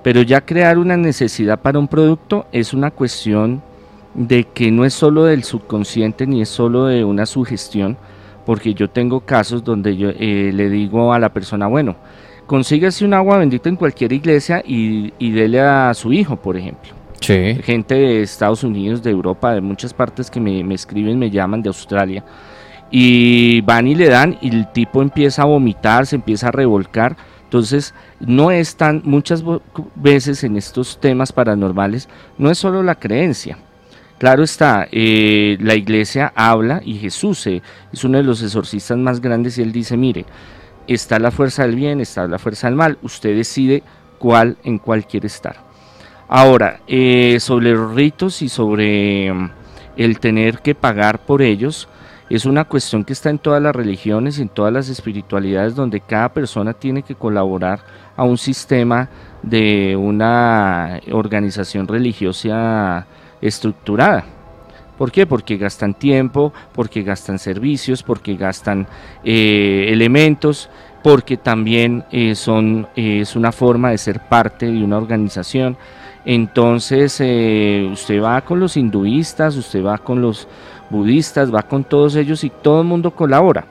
Pero ya crear una necesidad para un producto es una cuestión de que no es solo del subconsciente ni es solo de una sugestión, porque yo tengo casos donde yo eh, le digo a la persona, bueno, consíguese un agua bendita en cualquier iglesia y, y dele a su hijo, por ejemplo. Sí. Gente de Estados Unidos, de Europa, de muchas partes que me, me, escriben, me llaman, de Australia. Y van y le dan y el tipo empieza a vomitar, se empieza a revolcar. Entonces, no es tan, muchas veces en estos temas paranormales, no es solo la creencia. Claro está, eh, la iglesia habla y Jesús eh, es uno de los exorcistas más grandes y él dice, mire, está la fuerza del bien, está la fuerza del mal, usted decide cuál en cuál quiere estar. Ahora, eh, sobre los ritos y sobre mm, el tener que pagar por ellos, es una cuestión que está en todas las religiones en todas las espiritualidades donde cada persona tiene que colaborar a un sistema de una organización religiosa estructurada. ¿Por qué? Porque gastan tiempo, porque gastan servicios, porque gastan eh, elementos, porque también eh, son, eh, es una forma de ser parte de una organización. Entonces usted va con los hinduistas, usted va con los budistas, va con todos ellos y todo el mundo colabora.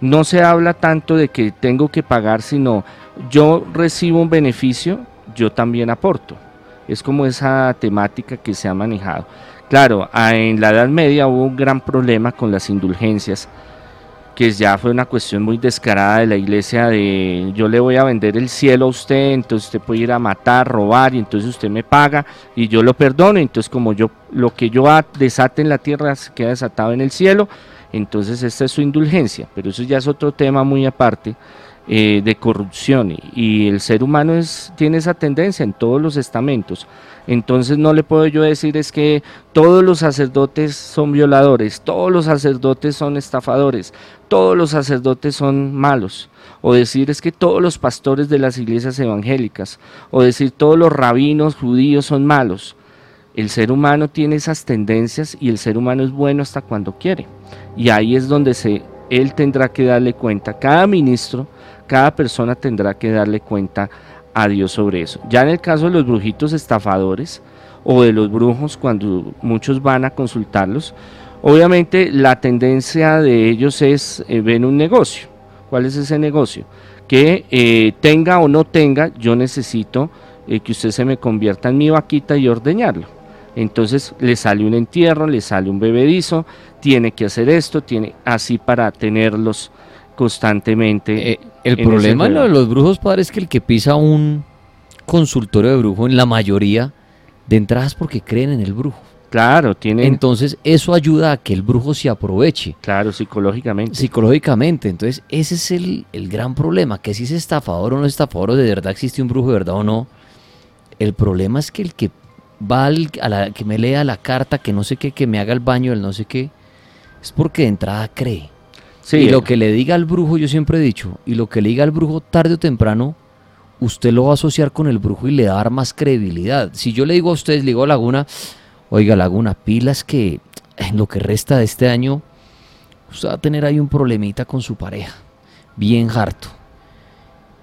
No se habla tanto de que tengo que pagar, sino yo recibo un beneficio, yo también aporto. Es como esa temática que se ha manejado. Claro, en la Edad Media hubo un gran problema con las indulgencias, que ya fue una cuestión muy descarada de la iglesia de yo le voy a vender el cielo a usted, entonces usted puede ir a matar, robar y entonces usted me paga y yo lo perdono, entonces como yo lo que yo desate en la tierra se queda desatado en el cielo, entonces esta es su indulgencia, pero eso ya es otro tema muy aparte. Eh, de corrupción y, el ser humano tiene esa tendencia en todos los estamentos entonces no le puedo yo decir es que todos los sacerdotes son violadores, todos los sacerdotes son estafadores, todos los sacerdotes son malos. O decir es que todos los pastores de las iglesias evangélicas, o decir todos los rabinos judíos son malos. El ser humano tiene esas tendencias y el ser humano es bueno hasta cuando quiere. Y ahí es donde se, él tendrá que darle cuenta, cada ministro, cada persona tendrá que darle cuenta a Dios sobre eso. Ya en el caso de los brujitos estafadores o de los brujos, cuando muchos van a consultarlos, obviamente la tendencia de ellos es eh, ven un negocio. ¿Cuál es ese negocio? Que eh, tenga o no tenga, yo necesito eh, que usted se me convierta en mi vaquita y ordeñarlo. Entonces le sale un entierro, le sale un bebedizo, tiene que hacer esto, tiene así para tenerlos constantemente. Eh, el problema de los brujos, padres es que el que pisa un consultorio de brujo, en la mayoría de entradas porque creen en el brujo. Claro, tiene. Entonces eso ayuda a que el brujo se aproveche. Claro, psicológicamente. Psicológicamente. Entonces ese es el, el gran problema, que si es estafador o no es estafador, o de verdad existe un brujo de verdad o no. El problema es que el que va al- a la, que me lea la carta, que no sé qué, que me haga el baño, el no sé qué, es porque de entrada cree. Sí, y lo que le diga al brujo, yo siempre he dicho, y lo que le diga al brujo tarde o temprano, usted lo va a asociar con el brujo y le va a dar más credibilidad. Si yo le digo a ustedes, le digo a Laguna, oiga Laguna, pilas que en lo que resta de este año, usted va a tener ahí un problemita con su pareja, bien harto.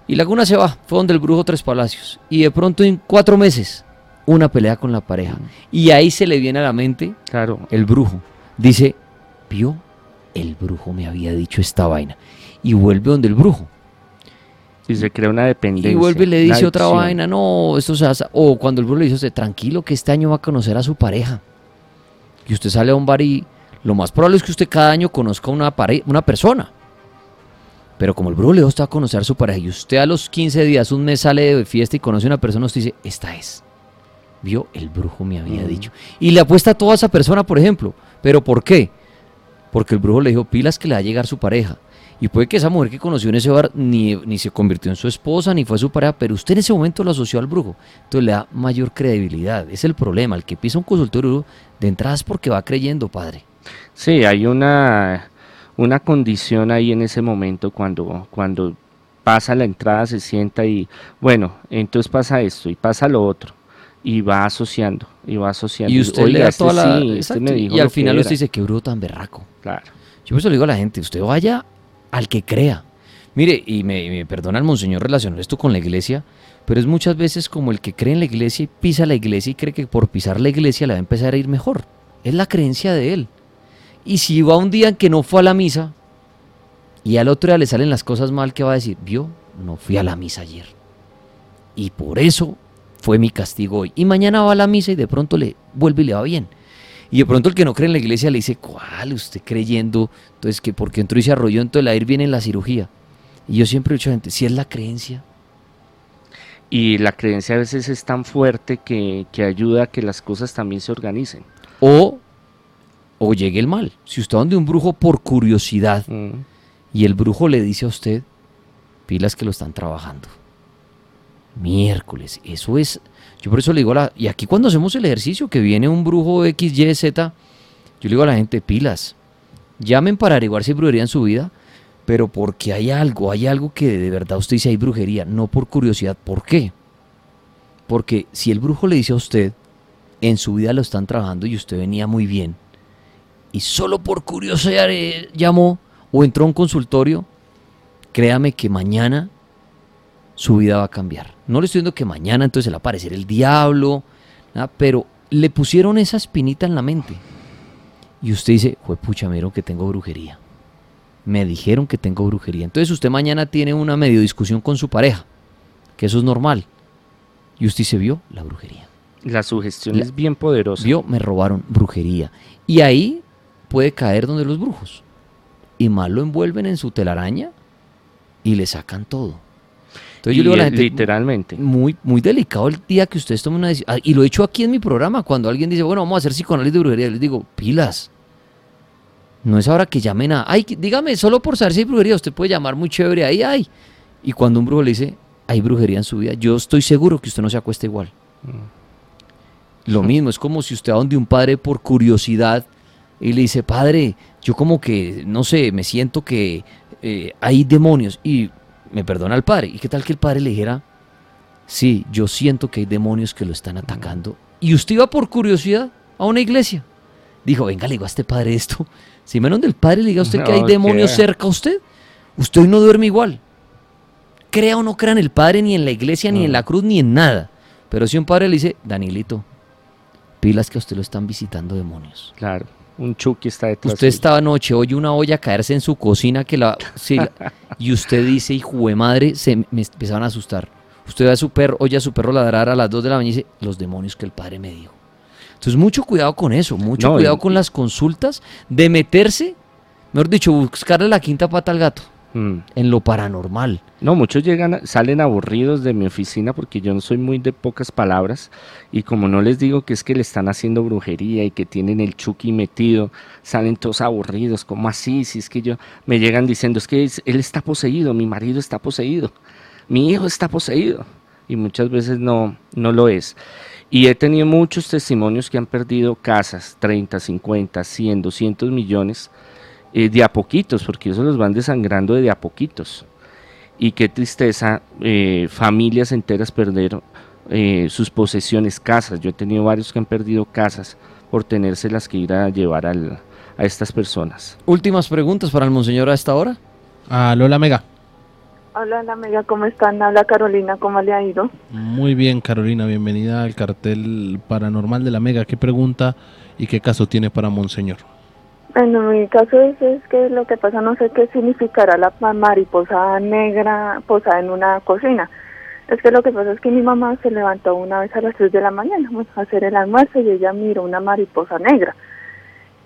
Y Laguna se va, fue donde el brujo Tres Palacios. Y de pronto en cuatro meses, una pelea con la pareja. Y ahí se le viene a la mente claro. el brujo. Dice, vio, el brujo me había dicho esta vaina. Y vuelve donde el brujo. Y se crea una dependencia. Y vuelve y le dice otra vaina, no, esto se hace. O cuando el brujo le dice usted, tranquilo, que este año va a conocer a su pareja. Y usted sale a un bar y lo más probable es que usted cada año conozca una, pare- una persona. Pero como el brujo le va a conocer a su pareja y usted a los 15 días, un mes sale de fiesta y conoce a una persona, usted dice, esta es. Vio, el brujo me había dicho. Y le apuesta a toda esa persona, por ejemplo. ¿Pero por qué? Porque el brujo le dijo, pilas que le va a llegar su pareja. Y puede que esa mujer que conoció en ese bar ni, ni se convirtió en su esposa, ni fue su pareja, pero usted en ese momento lo asoció al brujo. Entonces le da mayor credibilidad. Es el problema. El que pisa un consultorio de entrada es porque va creyendo, padre. Sí, hay una, una condición ahí en ese momento cuando, cuando pasa la entrada, se sienta y, bueno, entonces pasa esto y pasa lo otro. Y va asociando, y va asociando. Y usted le Oiga, da este toda la... sí, este me dijo y al final usted dice, qué brujo tan berraco. Claro. Yo por eso le digo a la gente, usted vaya al que crea. Mire, y me, y me perdona el monseñor relacionar esto con la iglesia, pero es muchas veces como el que cree en la iglesia y pisa la iglesia y cree que por pisar la iglesia le va a empezar a ir mejor. Es la creencia de él. Y si va un día en que no fue a la misa y al otro día le salen las cosas mal, ¿qué va a decir? Vio, no fui a la misa ayer. Y por eso fue mi castigo hoy. Y mañana va a la misa y de pronto le vuelve y le va bien. Y de pronto el que no cree en la iglesia le dice, ¿cuál? Usted creyendo, entonces que porque entró y se arrolló, entonces la ir viene en la cirugía. Y yo siempre he dicho a la gente, si es la creencia, Y la creencia a veces es tan fuerte que, que ayuda a que las cosas también se organicen. o, o llegue el mal. Si usted va donde un brujo por curiosidad Mm. y el brujo le dice a usted, pilas que lo están trabajando. Miércoles, eso es, yo por eso le digo a la, y aquí cuando hacemos el ejercicio, que viene un brujo X, Y, Z, yo le digo a la gente, pilas, llamen para averiguar si hay brujería en su vida, pero porque hay algo, hay algo que de verdad usted dice hay brujería, no por curiosidad. ¿Por qué? Porque si el brujo le dice a usted, en su vida lo están trabajando y usted venía muy bien, y solo por curiosidad llamó o entró a un consultorio, créame que mañana su vida va a cambiar. No le estoy diciendo que mañana entonces le va a aparecer el diablo, pero le pusieron esa espinita en la mente. Y usted dice, fue pucha, me dijeron que tengo brujería. Me dijeron que tengo brujería. Entonces usted mañana tiene una medio discusión con su pareja, que eso es normal. Y usted se vio la brujería. La sugestión La- es bien poderosa. Vio, me robaron brujería. Y ahí puede caer donde los brujos. Y más lo envuelven en su telaraña y le sacan todo. Entonces yo digo a la gente, literalmente. muy, muy delicado el día que ustedes tomen una decisión. Ah, Y lo he hecho aquí en mi programa, cuando alguien dice, bueno, vamos a hacer psicoanálisis de brujería. Les digo, pilas. No es ahora que llamen a, ay, dígame, solo por saber si hay brujería, usted puede llamar muy chévere, ahí hay. Y cuando un brujo le dice, hay brujería en su vida, yo estoy seguro que usted no se acuesta igual. Lo mismo, es como si usted va donde un padre por curiosidad y le dice, padre, yo como que, no sé, me siento que eh, hay demonios. Y me perdona el padre. ¿Y qué tal que el padre le dijera, sí, yo siento que hay demonios que lo están atacando? Y usted iba por curiosidad a una iglesia. Dijo, venga, le digo a este padre esto. Si menos del padre le diga a usted que hay demonios cerca a usted, usted hoy no duerme igual. Crea o no crea en el padre, ni en la iglesia, ni en la cruz, ni en nada. Pero si un padre le dice, Danielito, pilas que a usted lo están visitando demonios. Claro. Un Chucky está detrás. Usted estaba anoche, oye una olla caerse en su cocina que la, la- y usted dice, hijo de madre, se me empezaron a asustar. Usted ve a su perro, oye a su perro ladrar a las 2 de la mañana y dice, los demonios que el padre me dijo. Entonces mucho cuidado con eso, mucho No, y- cuidado con las consultas de meterse, mejor dicho, buscarle la quinta pata al gato. Mm. en lo paranormal. No, muchos llegan, salen aburridos de mi oficina porque yo no soy muy de pocas palabras y como no les digo que es que le están haciendo brujería y que tienen el chucky metido, salen todos aburridos, ¿cómo así? Si es que yo me llegan diciendo, es que es- él está poseído, mi marido está poseído, mi hijo está poseído y muchas veces no, no lo es. Y he tenido muchos testimonios que han perdido casas, 30, 50, 100, 200 millones eh, de a poquitos, porque eso los van desangrando de, de a poquitos. Y qué tristeza, eh, familias enteras perdieron eh, sus posesiones, casas. Yo he tenido varios que han perdido casas por tenérselas que ir a llevar al- a estas personas. Últimas preguntas para el monseñor a esta hora. Lola Mega. Hola, la amiga, ¿cómo están? Habla Carolina, ¿cómo le ha ido? Muy bien, Carolina. Bienvenida al cartel paranormal de la Mega. ¿Qué pregunta y qué caso tiene para Monseñor? Bueno, mi caso es, que lo que pasa, no sé qué significará la ma- mariposa negra posada en una cocina. Es que lo que pasa es que mi mamá se levantó una vez a las 3 de la mañana bueno, a hacer el almuerzo y ella miró una mariposa negra.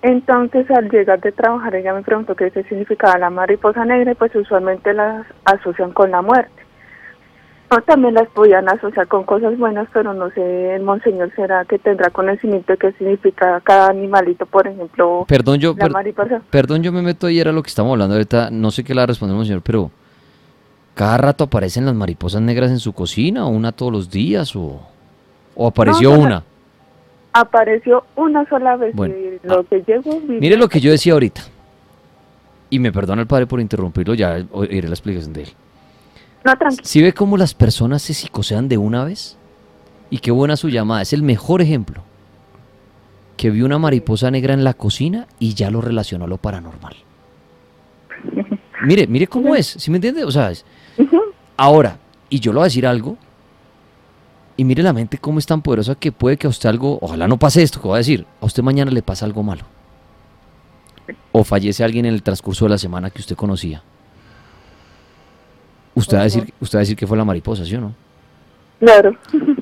Entonces, al llegar de trabajar, ella me preguntó qué significaba la mariposa negra y pues usualmente las asocian con la muerte. No, también las podían asociar con cosas buenas, pero no sé, el monseñor será que tendrá conocimiento de qué significa cada animalito, por ejemplo, Perdón, yo, la per- mariposa. perdón, yo me meto ahí, era lo que estamos hablando ahorita. No sé qué le va a responder el monseñor, pero ¿cada rato aparecen las mariposas negras en su cocina? ¿O una todos los días? ¿O, o apareció No, una? Apareció una sola vez Bueno, y lo que llegó... Mire lo que yo decía ahorita. Y me perdona el padre por interrumpirlo, ya oiré la explicación de él. No, tranquilo. ¿Sí ve cómo las personas se psicosean de una vez? Y qué buena su llamada. Es el mejor ejemplo. Que vio una mariposa negra en la cocina y ya lo relacionó a lo paranormal. Mire, mire cómo es. ¿Sí me entiende? O sea, es- ahora, y yo le voy a decir algo. Y mire la mente cómo es tan poderosa que puede que a usted algo, ojalá no pase esto que voy a decir, a usted mañana le pasa algo malo. O fallece alguien en el transcurso de la semana que usted conocía. Usted va a decir, usted va a decir que fue la mariposa, ¿sí o no? Claro.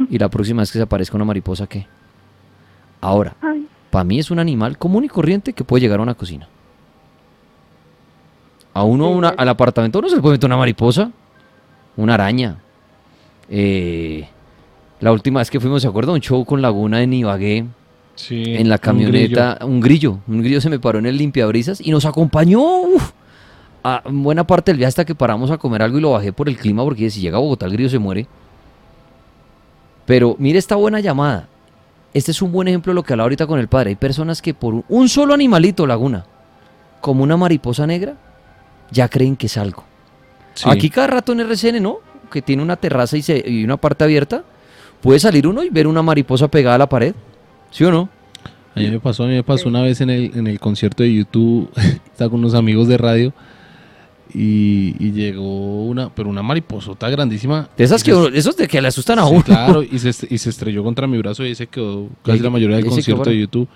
Y la próxima vez que se aparezca una mariposa, ¿qué? Ahora, Ay, para mí es un animal común y corriente que puede llegar a una cocina. A uno, a una- al apartamento, uno se le puede meter una mariposa, una araña. Eh, la última vez que fuimos, ¿se acuerda? Un show con Laguna en Ibagué, Sí. en la camioneta, un grillo. un grillo, se me paró en el limpiabrisas y nos acompañó uf, a buena parte del viaje hasta que paramos a comer algo y lo bajé por el clima porque si llega a Bogotá el grillo se muere. Pero mire esta buena llamada. Este es un buen ejemplo de lo que hablaba ahorita con el padre. Hay personas que por un, solo animalito, Laguna, como una mariposa negra, ya creen que es algo. Sí. Aquí cada rato en RCN, ¿no? Que tiene una terraza y, se- y una parte abierta, puede salir uno y ver una mariposa pegada a la pared. ¿Sí o no? A mí me pasó, a mí me pasó una vez en el, en el concierto de YouTube, estaba con unos amigos de radio y, y llegó una, pero una mariposota grandísima. De esas que, se- esos de que le asustan a Sí, uno. claro, y se, y se estrelló contra mi brazo y se quedó casi la mayoría del concierto de YouTube.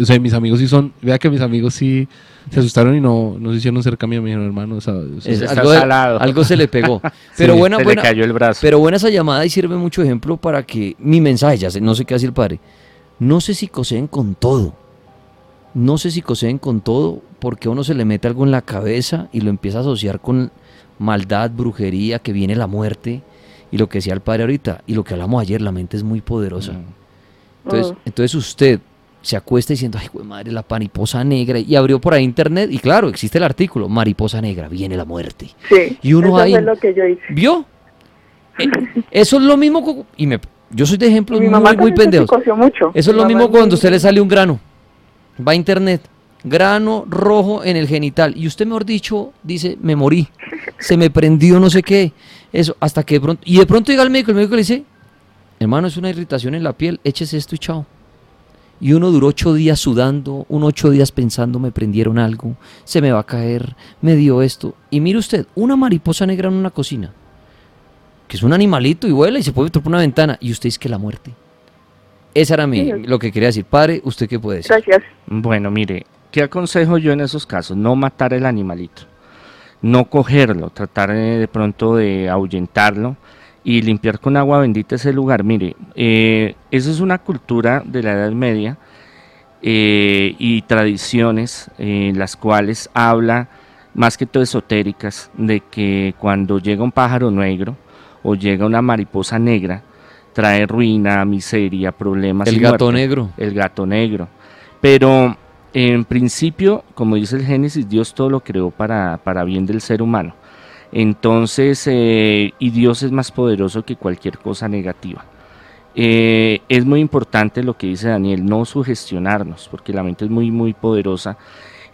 O sea, mis amigos sí son, vea que mis amigos sí se asustaron y no, no se hicieron cerca a mí, me dijeron, hermano, o sea, o sea, Es- Está algo, de- salado. algo se le pegó. Pero Sí, buena, se buena, le cayó el brazo. pero buena esa llamada y sirve mucho ejemplo para que mi mensaje, ya sé, no sé qué decir el padre, no se psicoseen con todo. No se psicoseen con todo porque uno se le mete algo en la cabeza y lo empieza a asociar con maldad, brujería, que viene la muerte. Y lo que decía el padre ahorita, y lo que hablamos ayer, la mente es muy poderosa. Mm. Entonces, Mm. entonces usted se acuesta diciendo, ay, güey, madre, la mariposa negra, y abrió por ahí internet, y claro, existe el artículo, mariposa negra, viene la muerte. Sí, Y uno eso ahí- fue lo que yo hice. ¿Vio? Eh, eso es lo mismo, y me, yo soy de ejemplos mi muy, muy mucho. Eso es lo mismo cuando a usted le sale un grano. Va a internet, grano rojo en el genital. Y usted, mejor dicho, dice, me morí. Se me prendió no sé qué. Eso, hasta que de pronto. Y de pronto llega el médico, el médico le dice, hermano, es una irritación en la piel, échese esto y chao. Y uno duró ocho días sudando, un ocho días pensando, me prendieron algo, se me va a caer, me dio esto. Y mire usted, una mariposa negra en una cocina, que es un animalito y vuela y se puede meter por una ventana, y usted dice que la muerte. Esa era mi, Sí. lo que quería decir. Padre, ¿usted qué puede decir? Gracias. Bueno, mire, ¿qué aconsejo yo en esos casos? No matar el animalito, no cogerlo, tratar eh, de pronto de ahuyentarlo y limpiar con agua bendita ese lugar. Mire, eh, eso es una cultura de la Edad Media eh, y tradiciones eh, en las cuales habla más que todo esotéricas, de que cuando llega un pájaro negro o llega una mariposa negra, trae ruina, miseria, problemas. El y gato muerte. negro. El gato negro. Pero en principio, como dice el Génesis, Dios todo lo creó para, para bien del ser humano. Entonces, eh, y Dios es más poderoso que cualquier cosa negativa. Eh, es muy importante lo que dice Daniel, no sugestionarnos, porque la mente es muy, muy poderosa.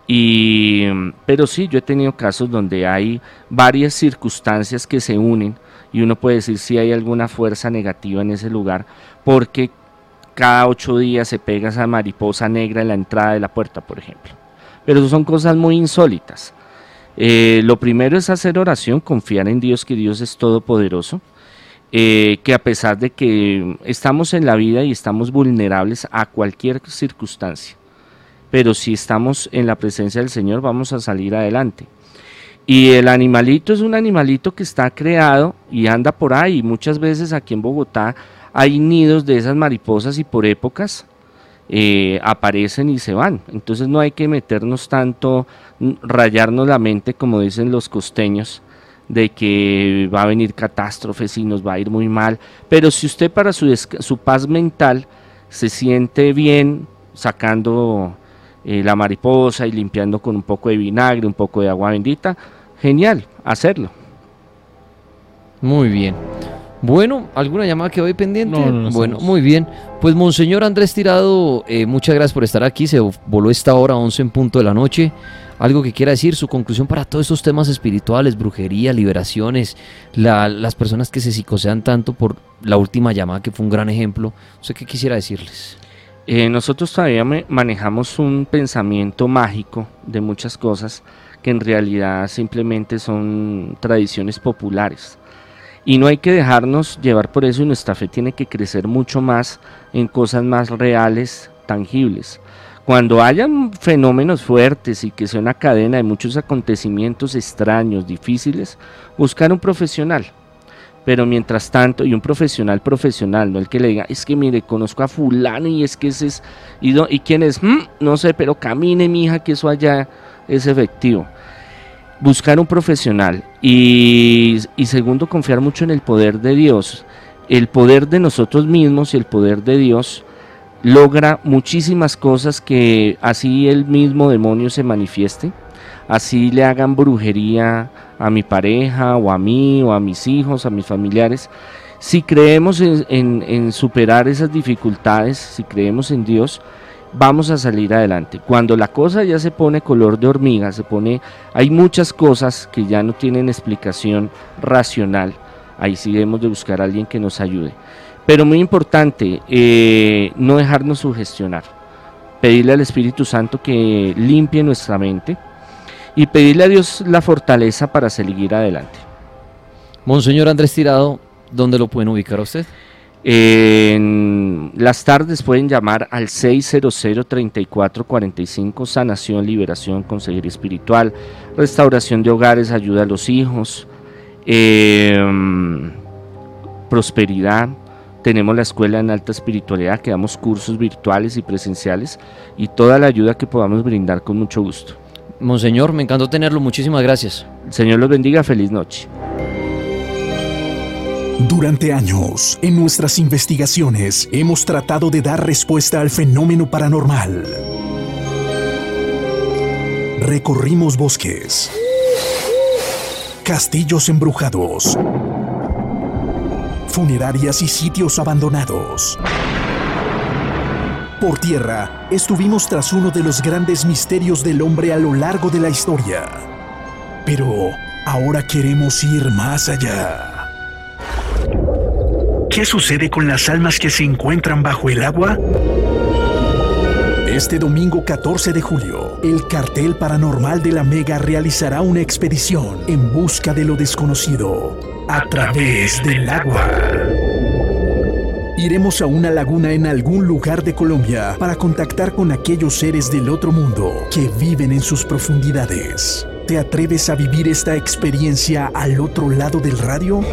Y, pero sí, yo he tenido casos donde hay varias circunstancias que se unen y uno puede decir si hay alguna fuerza negativa en ese lugar, porque cada ocho días se pega esa mariposa negra en la entrada de la puerta, por ejemplo. Pero son cosas muy insólitas. Eh, lo primero es hacer oración, confiar en Dios, que Dios es todopoderoso, eh, que a pesar de que estamos en la vida y estamos vulnerables a cualquier circunstancia, pero si estamos en la presencia del Señor vamos a salir adelante. Y el animalito es un animalito que está creado y anda por ahí. Muchas veces aquí en Bogotá hay nidos de esas mariposas y por épocas eh, aparecen y se van. Entonces no hay que meternos tanto, rayarnos la mente como dicen los costeños de que va a venir catástrofes y nos va a ir muy mal. Pero si usted para su, su paz mental se siente bien sacando eh, la mariposa y limpiando con un poco de vinagre, un poco de agua bendita, genial, hacerlo. Muy bien. Bueno, ¿alguna llamada que hoy pendiente? No, no, no bueno, estamos. muy bien. Pues Monseñor Andrés Tirado, eh, muchas gracias por estar aquí. Se voló esta hora 11 en punto de la noche. Algo que quiera decir, su conclusión para todos estos temas espirituales, brujería, liberaciones, la- las personas que se psicosean tanto por la última llamada que fue un gran ejemplo. ¿Usted qué quisiera decirles? Eh, nosotros todavía manejamos un pensamiento mágico de muchas cosas que en realidad simplemente son tradiciones populares. Y no hay que dejarnos llevar por eso y nuestra fe tiene que crecer mucho más en cosas más reales, tangibles. Cuando hayan fenómenos fuertes y que sea una cadena de muchos acontecimientos extraños, difíciles, buscar un profesional. Pero mientras tanto, y un profesional profesional, no el que le diga, es que mire, conozco a fulano y es que ese es, y, y quién es, "Mm, no sé, pero camine mi hija que eso allá es efectivo. Buscar un profesional y, segundo, confiar mucho en el poder de Dios. El poder de nosotros mismos y el poder de Dios logra muchísimas cosas que así el mismo demonio se manifieste, así le hagan brujería a mi pareja o a mí o a mis hijos, a mis familiares. Si creemos en- en superar esas dificultades, si creemos en Dios, vamos a salir adelante. Cuando la cosa ya se pone color de hormiga, se pone, hay muchas cosas que ya no tienen explicación racional. Ahí sí debemos de buscar a alguien que nos ayude. Pero muy importante, eh, no dejarnos sugestionar. Pedirle al Espíritu Santo que limpie nuestra mente y pedirle a Dios la fortaleza para seguir adelante. Monseñor Andrés Tirado, ¿dónde lo pueden ubicar usted? En las tardes pueden llamar al 600-3445, sanación, liberación, consejería espiritual, restauración de hogares, ayuda a los hijos, em, prosperidad. Tenemos la escuela en alta espiritualidad que damos cursos virtuales y presenciales y toda la ayuda que podamos brindar con mucho gusto. Monseñor, me encantó tenerlo. Muchísimas gracias. El Señor los bendiga, feliz noche. Durante años, en nuestras investigaciones, hemos tratado de dar respuesta al fenómeno paranormal. Recorrimos bosques, castillos embrujados, funerarias y sitios abandonados. Por tierra, estuvimos tras uno de los grandes misterios del hombre a lo largo de la historia. Pero ahora queremos ir más allá. ¿Qué sucede con las almas que se encuentran bajo el agua? Este domingo 14 de julio, el cartel paranormal de la Mega realizará una expedición en busca de lo desconocido a través del agua. Iremos a una laguna en algún lugar de Colombia para contactar con aquellos seres del otro mundo que viven en sus profundidades. ¿Te atreves a vivir esta experiencia al otro lado del radio?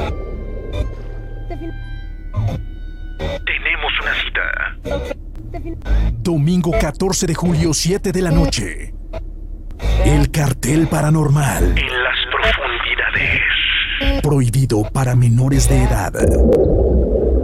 Domingo 14 de julio, 7 de la noche. El cartel paranormal. En las profundidades. Prohibido para menores de edad.